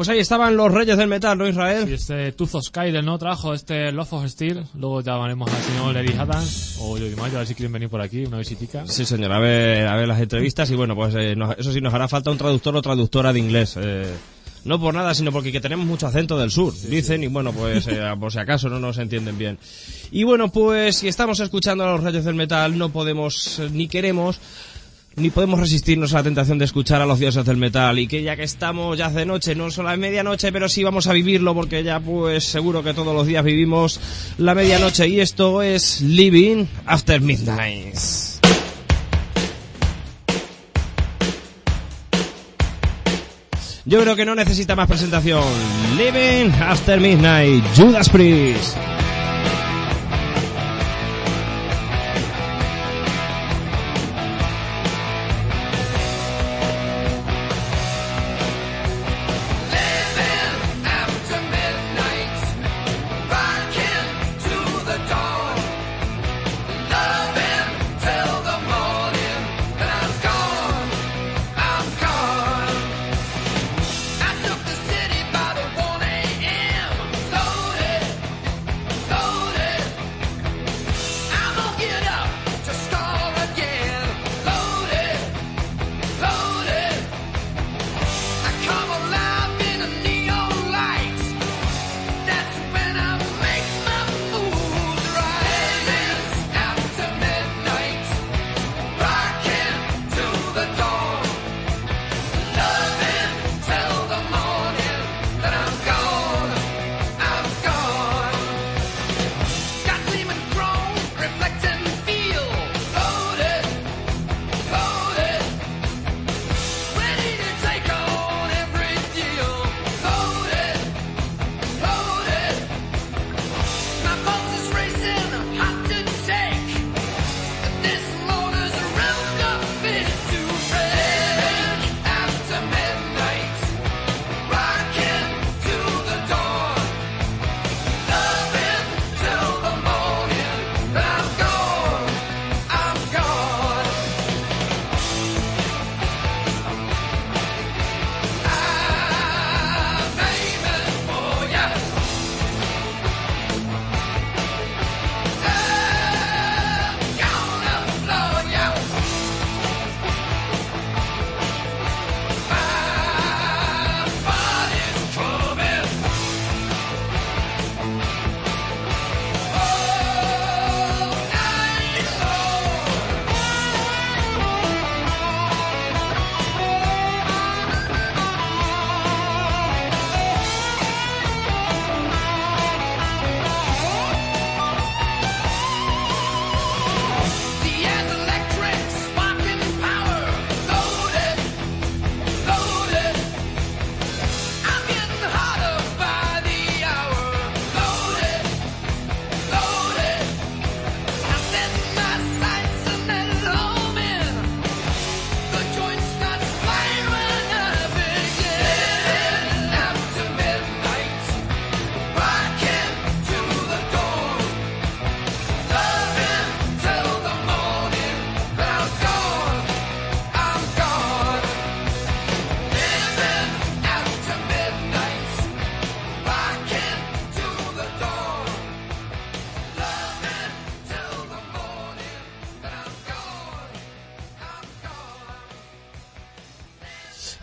Pues ahí estaban los reyes del metal, ¿no, Israel? Y este Tooth of Sky del nuevo trabajo, este Love of Steel. Luego llamaremos al señor Eddie Adams o Joey Mayo, a ver si quieren venir por aquí, una visitica. Sí, señor, a ver, a ver las entrevistas y bueno, pues eh, nos- eso sí, nos hará falta un traductor o traductora de inglés. eh, no por nada, sino porque que tenemos mucho acento del sur, dicen, y bueno, pues eh, por si acaso no nos entienden bien. Y bueno, pues si estamos escuchando a los reyes del metal, no podemos, eh, ni queremos, ni podemos resistirnos a la tentación de escuchar a los dioses del metal y que ya que estamos ya hace noche, no solo a medianoche, pero sí vamos a vivirlo porque ya pues seguro que todos los días vivimos la medianoche y esto es Living After Midnight. Yo creo que no necesita más presentación. Living After Midnight, Judas Priest.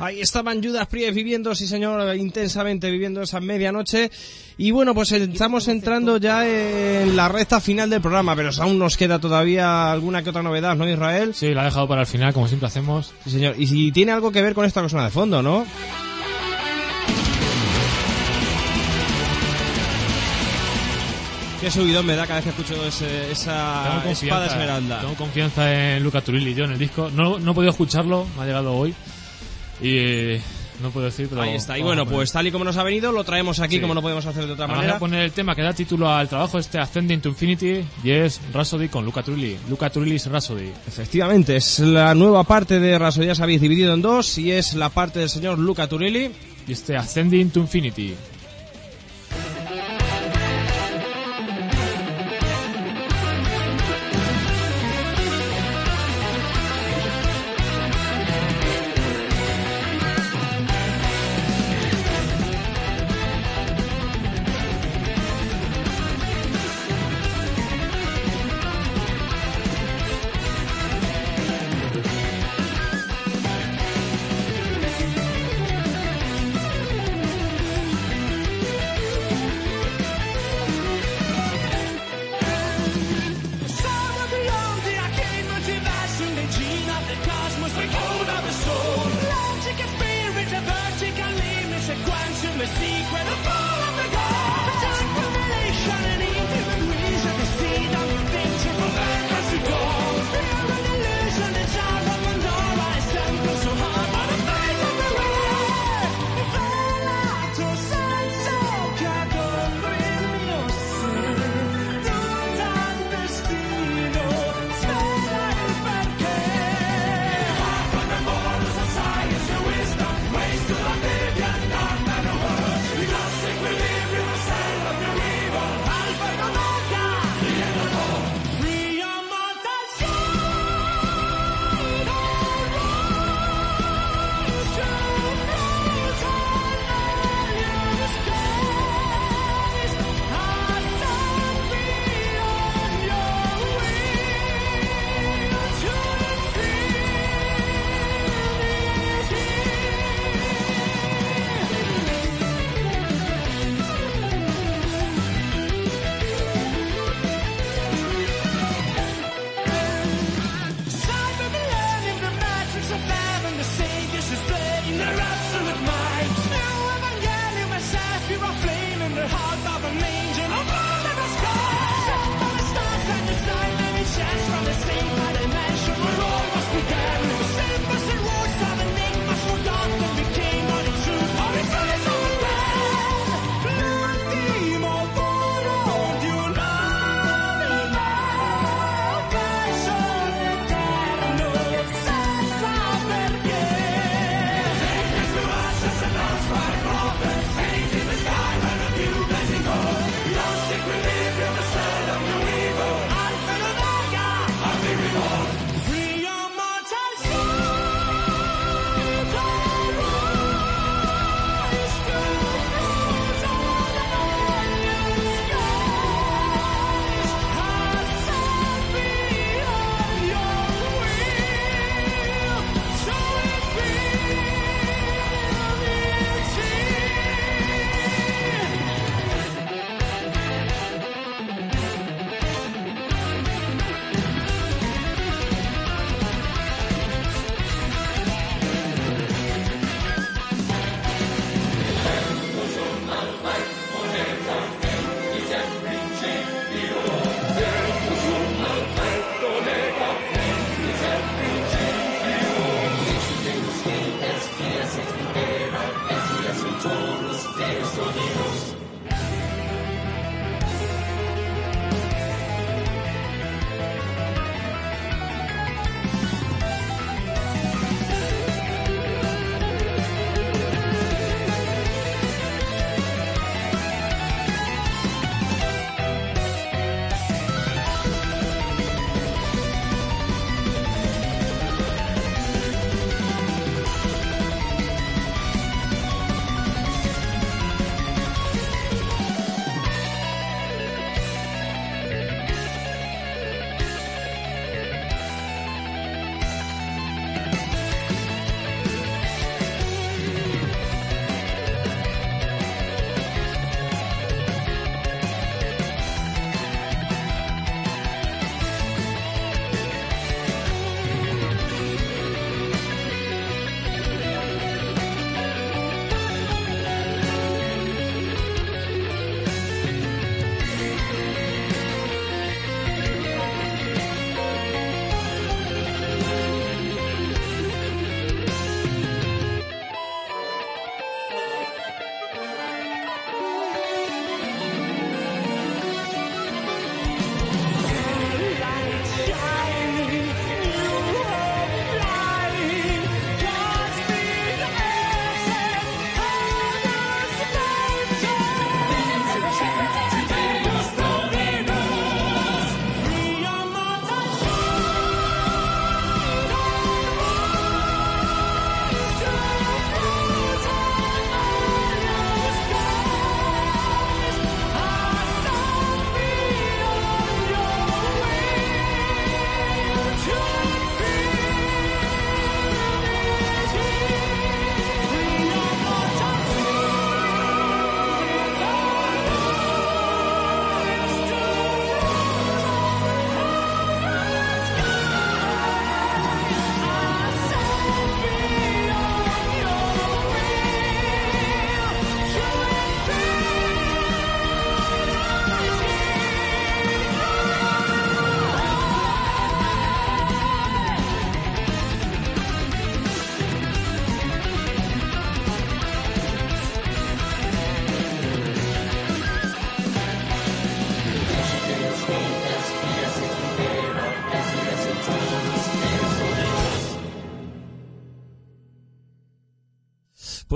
Ahí estaban Judas Priest viviendo, sí señor, intensamente viviendo esa medianoche. Y bueno, pues estamos entrando ya en la recta final del programa, pero aún nos queda todavía alguna que otra novedad, ¿no, Israel? Sí, la he dejado para el final, como siempre hacemos. Sí, señor. Y si tiene algo que ver con esta cosa de fondo, ¿no? Qué subidón me da cada vez que escucho ese- esa espada esmeralda. tengo confianza en Luca Turilli yo en el disco. No, no he podido escucharlo, me ha llegado hoy. Y eh, no puedo decir, pero. Ahí está. Y bueno, pues tal y como nos ha venido, lo traemos aquí Sí. como no podemos hacer de otra Además, manera. voy a poner el tema que da título al trabajo este Ascending to Infinity y es Rhapsody con Luca Turilli. Luca Turilli's Rhapsody. Efectivamente, es la nueva parte de Raso, ya sabéis, dividido en dos, y es la parte del señor Luca Turilli. Y este Ascending to Infinity.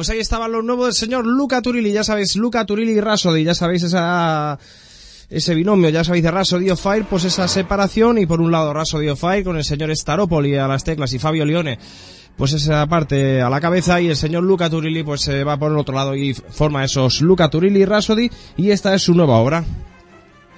Pues ahí estaba lo nuevo del señor Luca Turilli, ya sabéis, Luca Turilli y Rasodi, ya sabéis esa ese binomio, ya sabéis, de Raso Fire, pues esa separación y por un lado Raso Fire con el señor Staropoli a las teclas y Fabio Lione pues esa parte a la cabeza y el señor Luca Turilli pues se va por el otro lado y forma esos Luca Turilli y Rasodi y esta es su nueva obra.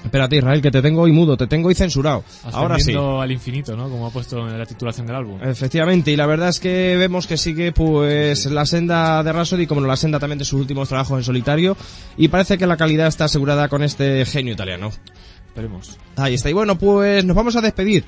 Espérate Israel que te tengo hoy mudo, te tengo hoy censurado. Ahora sí. Al infinito, ¿no? Como ha puesto en la titulación del álbum. Efectivamente, y la verdad es que vemos que sigue pues la senda de Rhapsody como la senda también de sus últimos trabajos en solitario y parece que la calidad está asegurada con este genio italiano. Esperemos. Ahí está, y bueno, pues nos vamos a despedir.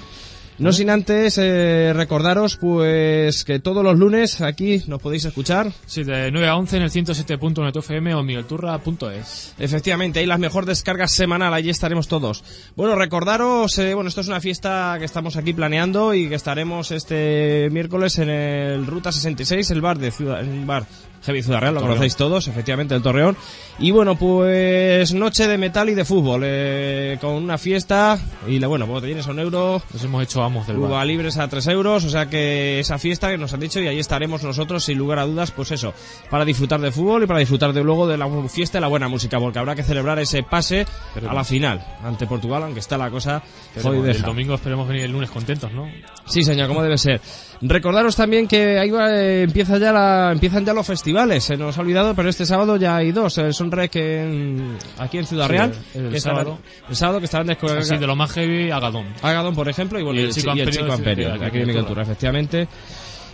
No sin antes eh, recordaros pues que todos los lunes aquí nos podéis escuchar. Sí, de 9 a 11 en el 107.net FM o miguelturra.es. Efectivamente, hay las mejor descargas semanal, allí estaremos todos. Bueno, recordaros, eh, bueno, esto es una fiesta que estamos aquí planeando y que estaremos este miércoles en el Ruta 66, el bar de Ciudad, el bar Heavy Ciudad Real, lo Torreón. conocéis todos, efectivamente, el Torreón. Y bueno, pues noche de metal y de fútbol, eh, con una fiesta y la- bueno, botellines a un euro, Nos hemos hecho amos del bar. libres a 3 euros, o sea que esa fiesta que nos han dicho y ahí estaremos nosotros sin lugar a dudas, pues eso, para disfrutar de fútbol y para disfrutar de luego de la fiesta y la buena música, porque habrá que celebrar ese pase Pero a la final ante Portugal, aunque está la cosa el domingo esperemos venir el lunes contentos, ¿no? Sí, señor, como debe ser. Recordaros también que ahí va, eh, empieza ya la, empiezan ya los festivales. Se nos ha olvidado, pero este sábado ya hay dos. El Sonrec en, aquí en Ciudad Sí, Real. el que estarán- sábado. el sábado que estarán descargando. Así de lo más heavy, Agadón. Agadón, por ejemplo, y, bueno, Y el Chico y el Amperio Chico aquí Miguel Miguel Turra, efectivamente.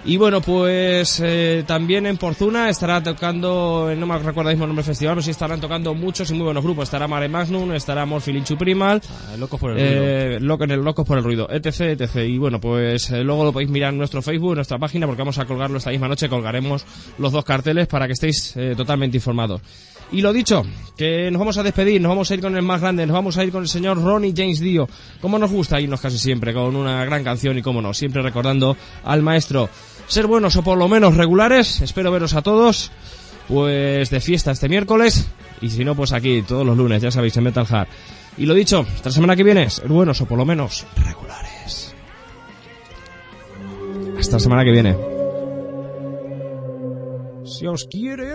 Y bueno, pues eh, también en Porzuna estará tocando, eh, no me recuerdo el mismo nombre del festival, pero sí estarán tocando muchos y muy buenos grupos. Estará Mare Magnum, estará Morfilinchu Primal, Ah, Locos por el ruido. eh, loco en el Locos por el Ruido, etc, etc. Y bueno, pues eh, luego lo podéis mirar en nuestro Facebook, en nuestra página, porque vamos a colgarlo esta misma noche, colgaremos los dos carteles para que estéis eh, totalmente informados. Y lo dicho, que nos vamos a despedir, nos vamos a ir con el más grande, nos vamos a ir con el señor Ronnie James Dio. Como nos gusta irnos casi siempre con una gran canción y como no, siempre recordando al maestro. Ser buenos o por lo menos regulares, espero veros a todos, pues de fiesta este miércoles, y si no, pues aquí todos los lunes, ya sabéis, en Metal Hard. Y lo dicho, la semana que viene, ser buenos o por lo menos regulares. Hasta la semana que viene. Si os quiere.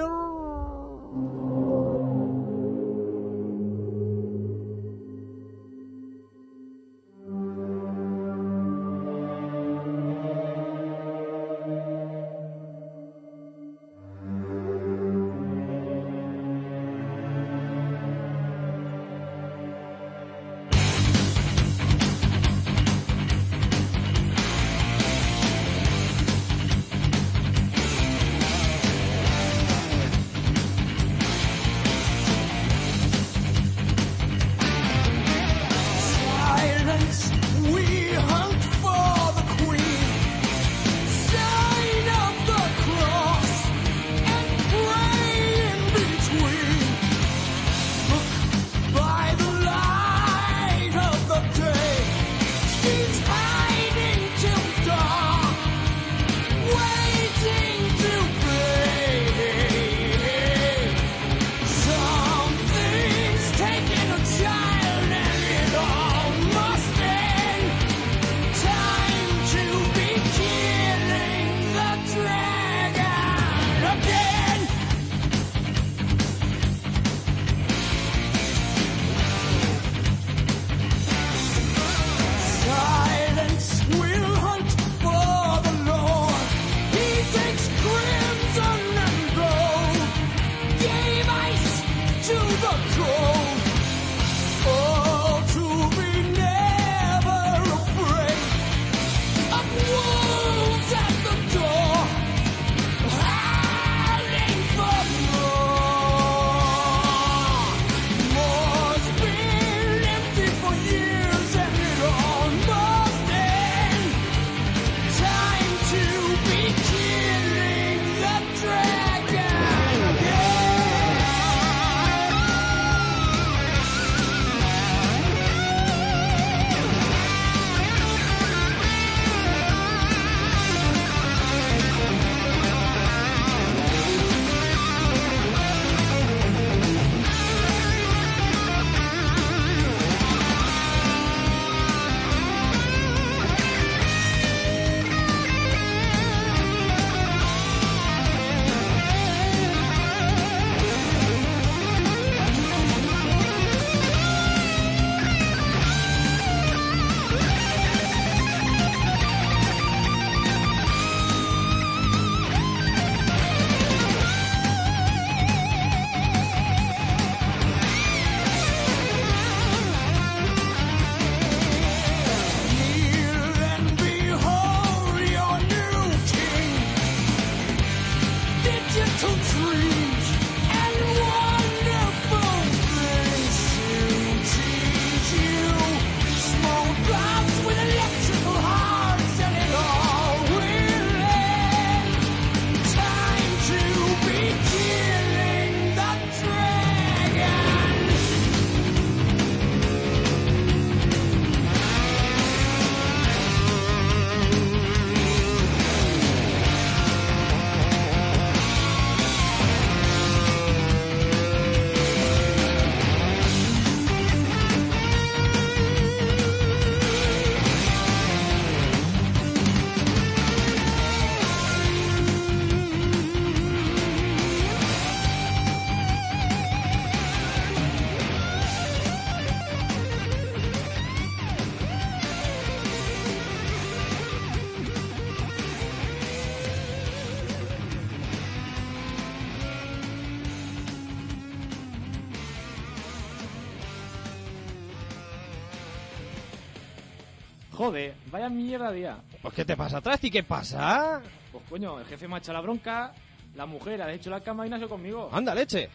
Vaya mierda día. Pues ¿qué te pasa atrás y qué pasa? Pues coño, el jefe me ha echado la bronca, la mujer ha hecho la cama y hecho conmigo. Anda, leche.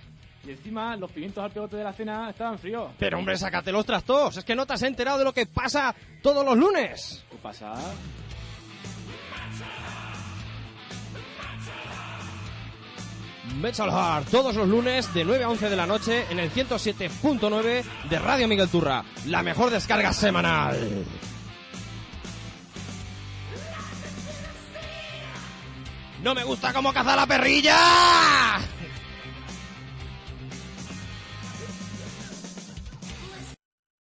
Y encima los pimientos al pegote de la cena estaban fríos. Pero hombre, sácate los trastos. Es que no te has enterado de lo que pasa todos los lunes. ¿Qué pasa? Metal Heart, todos los lunes de 9 a 11 de la noche en el 107.9 de Radio Miguel Turra. La mejor descarga semanal. ¡No me gusta cómo caza la perrilla!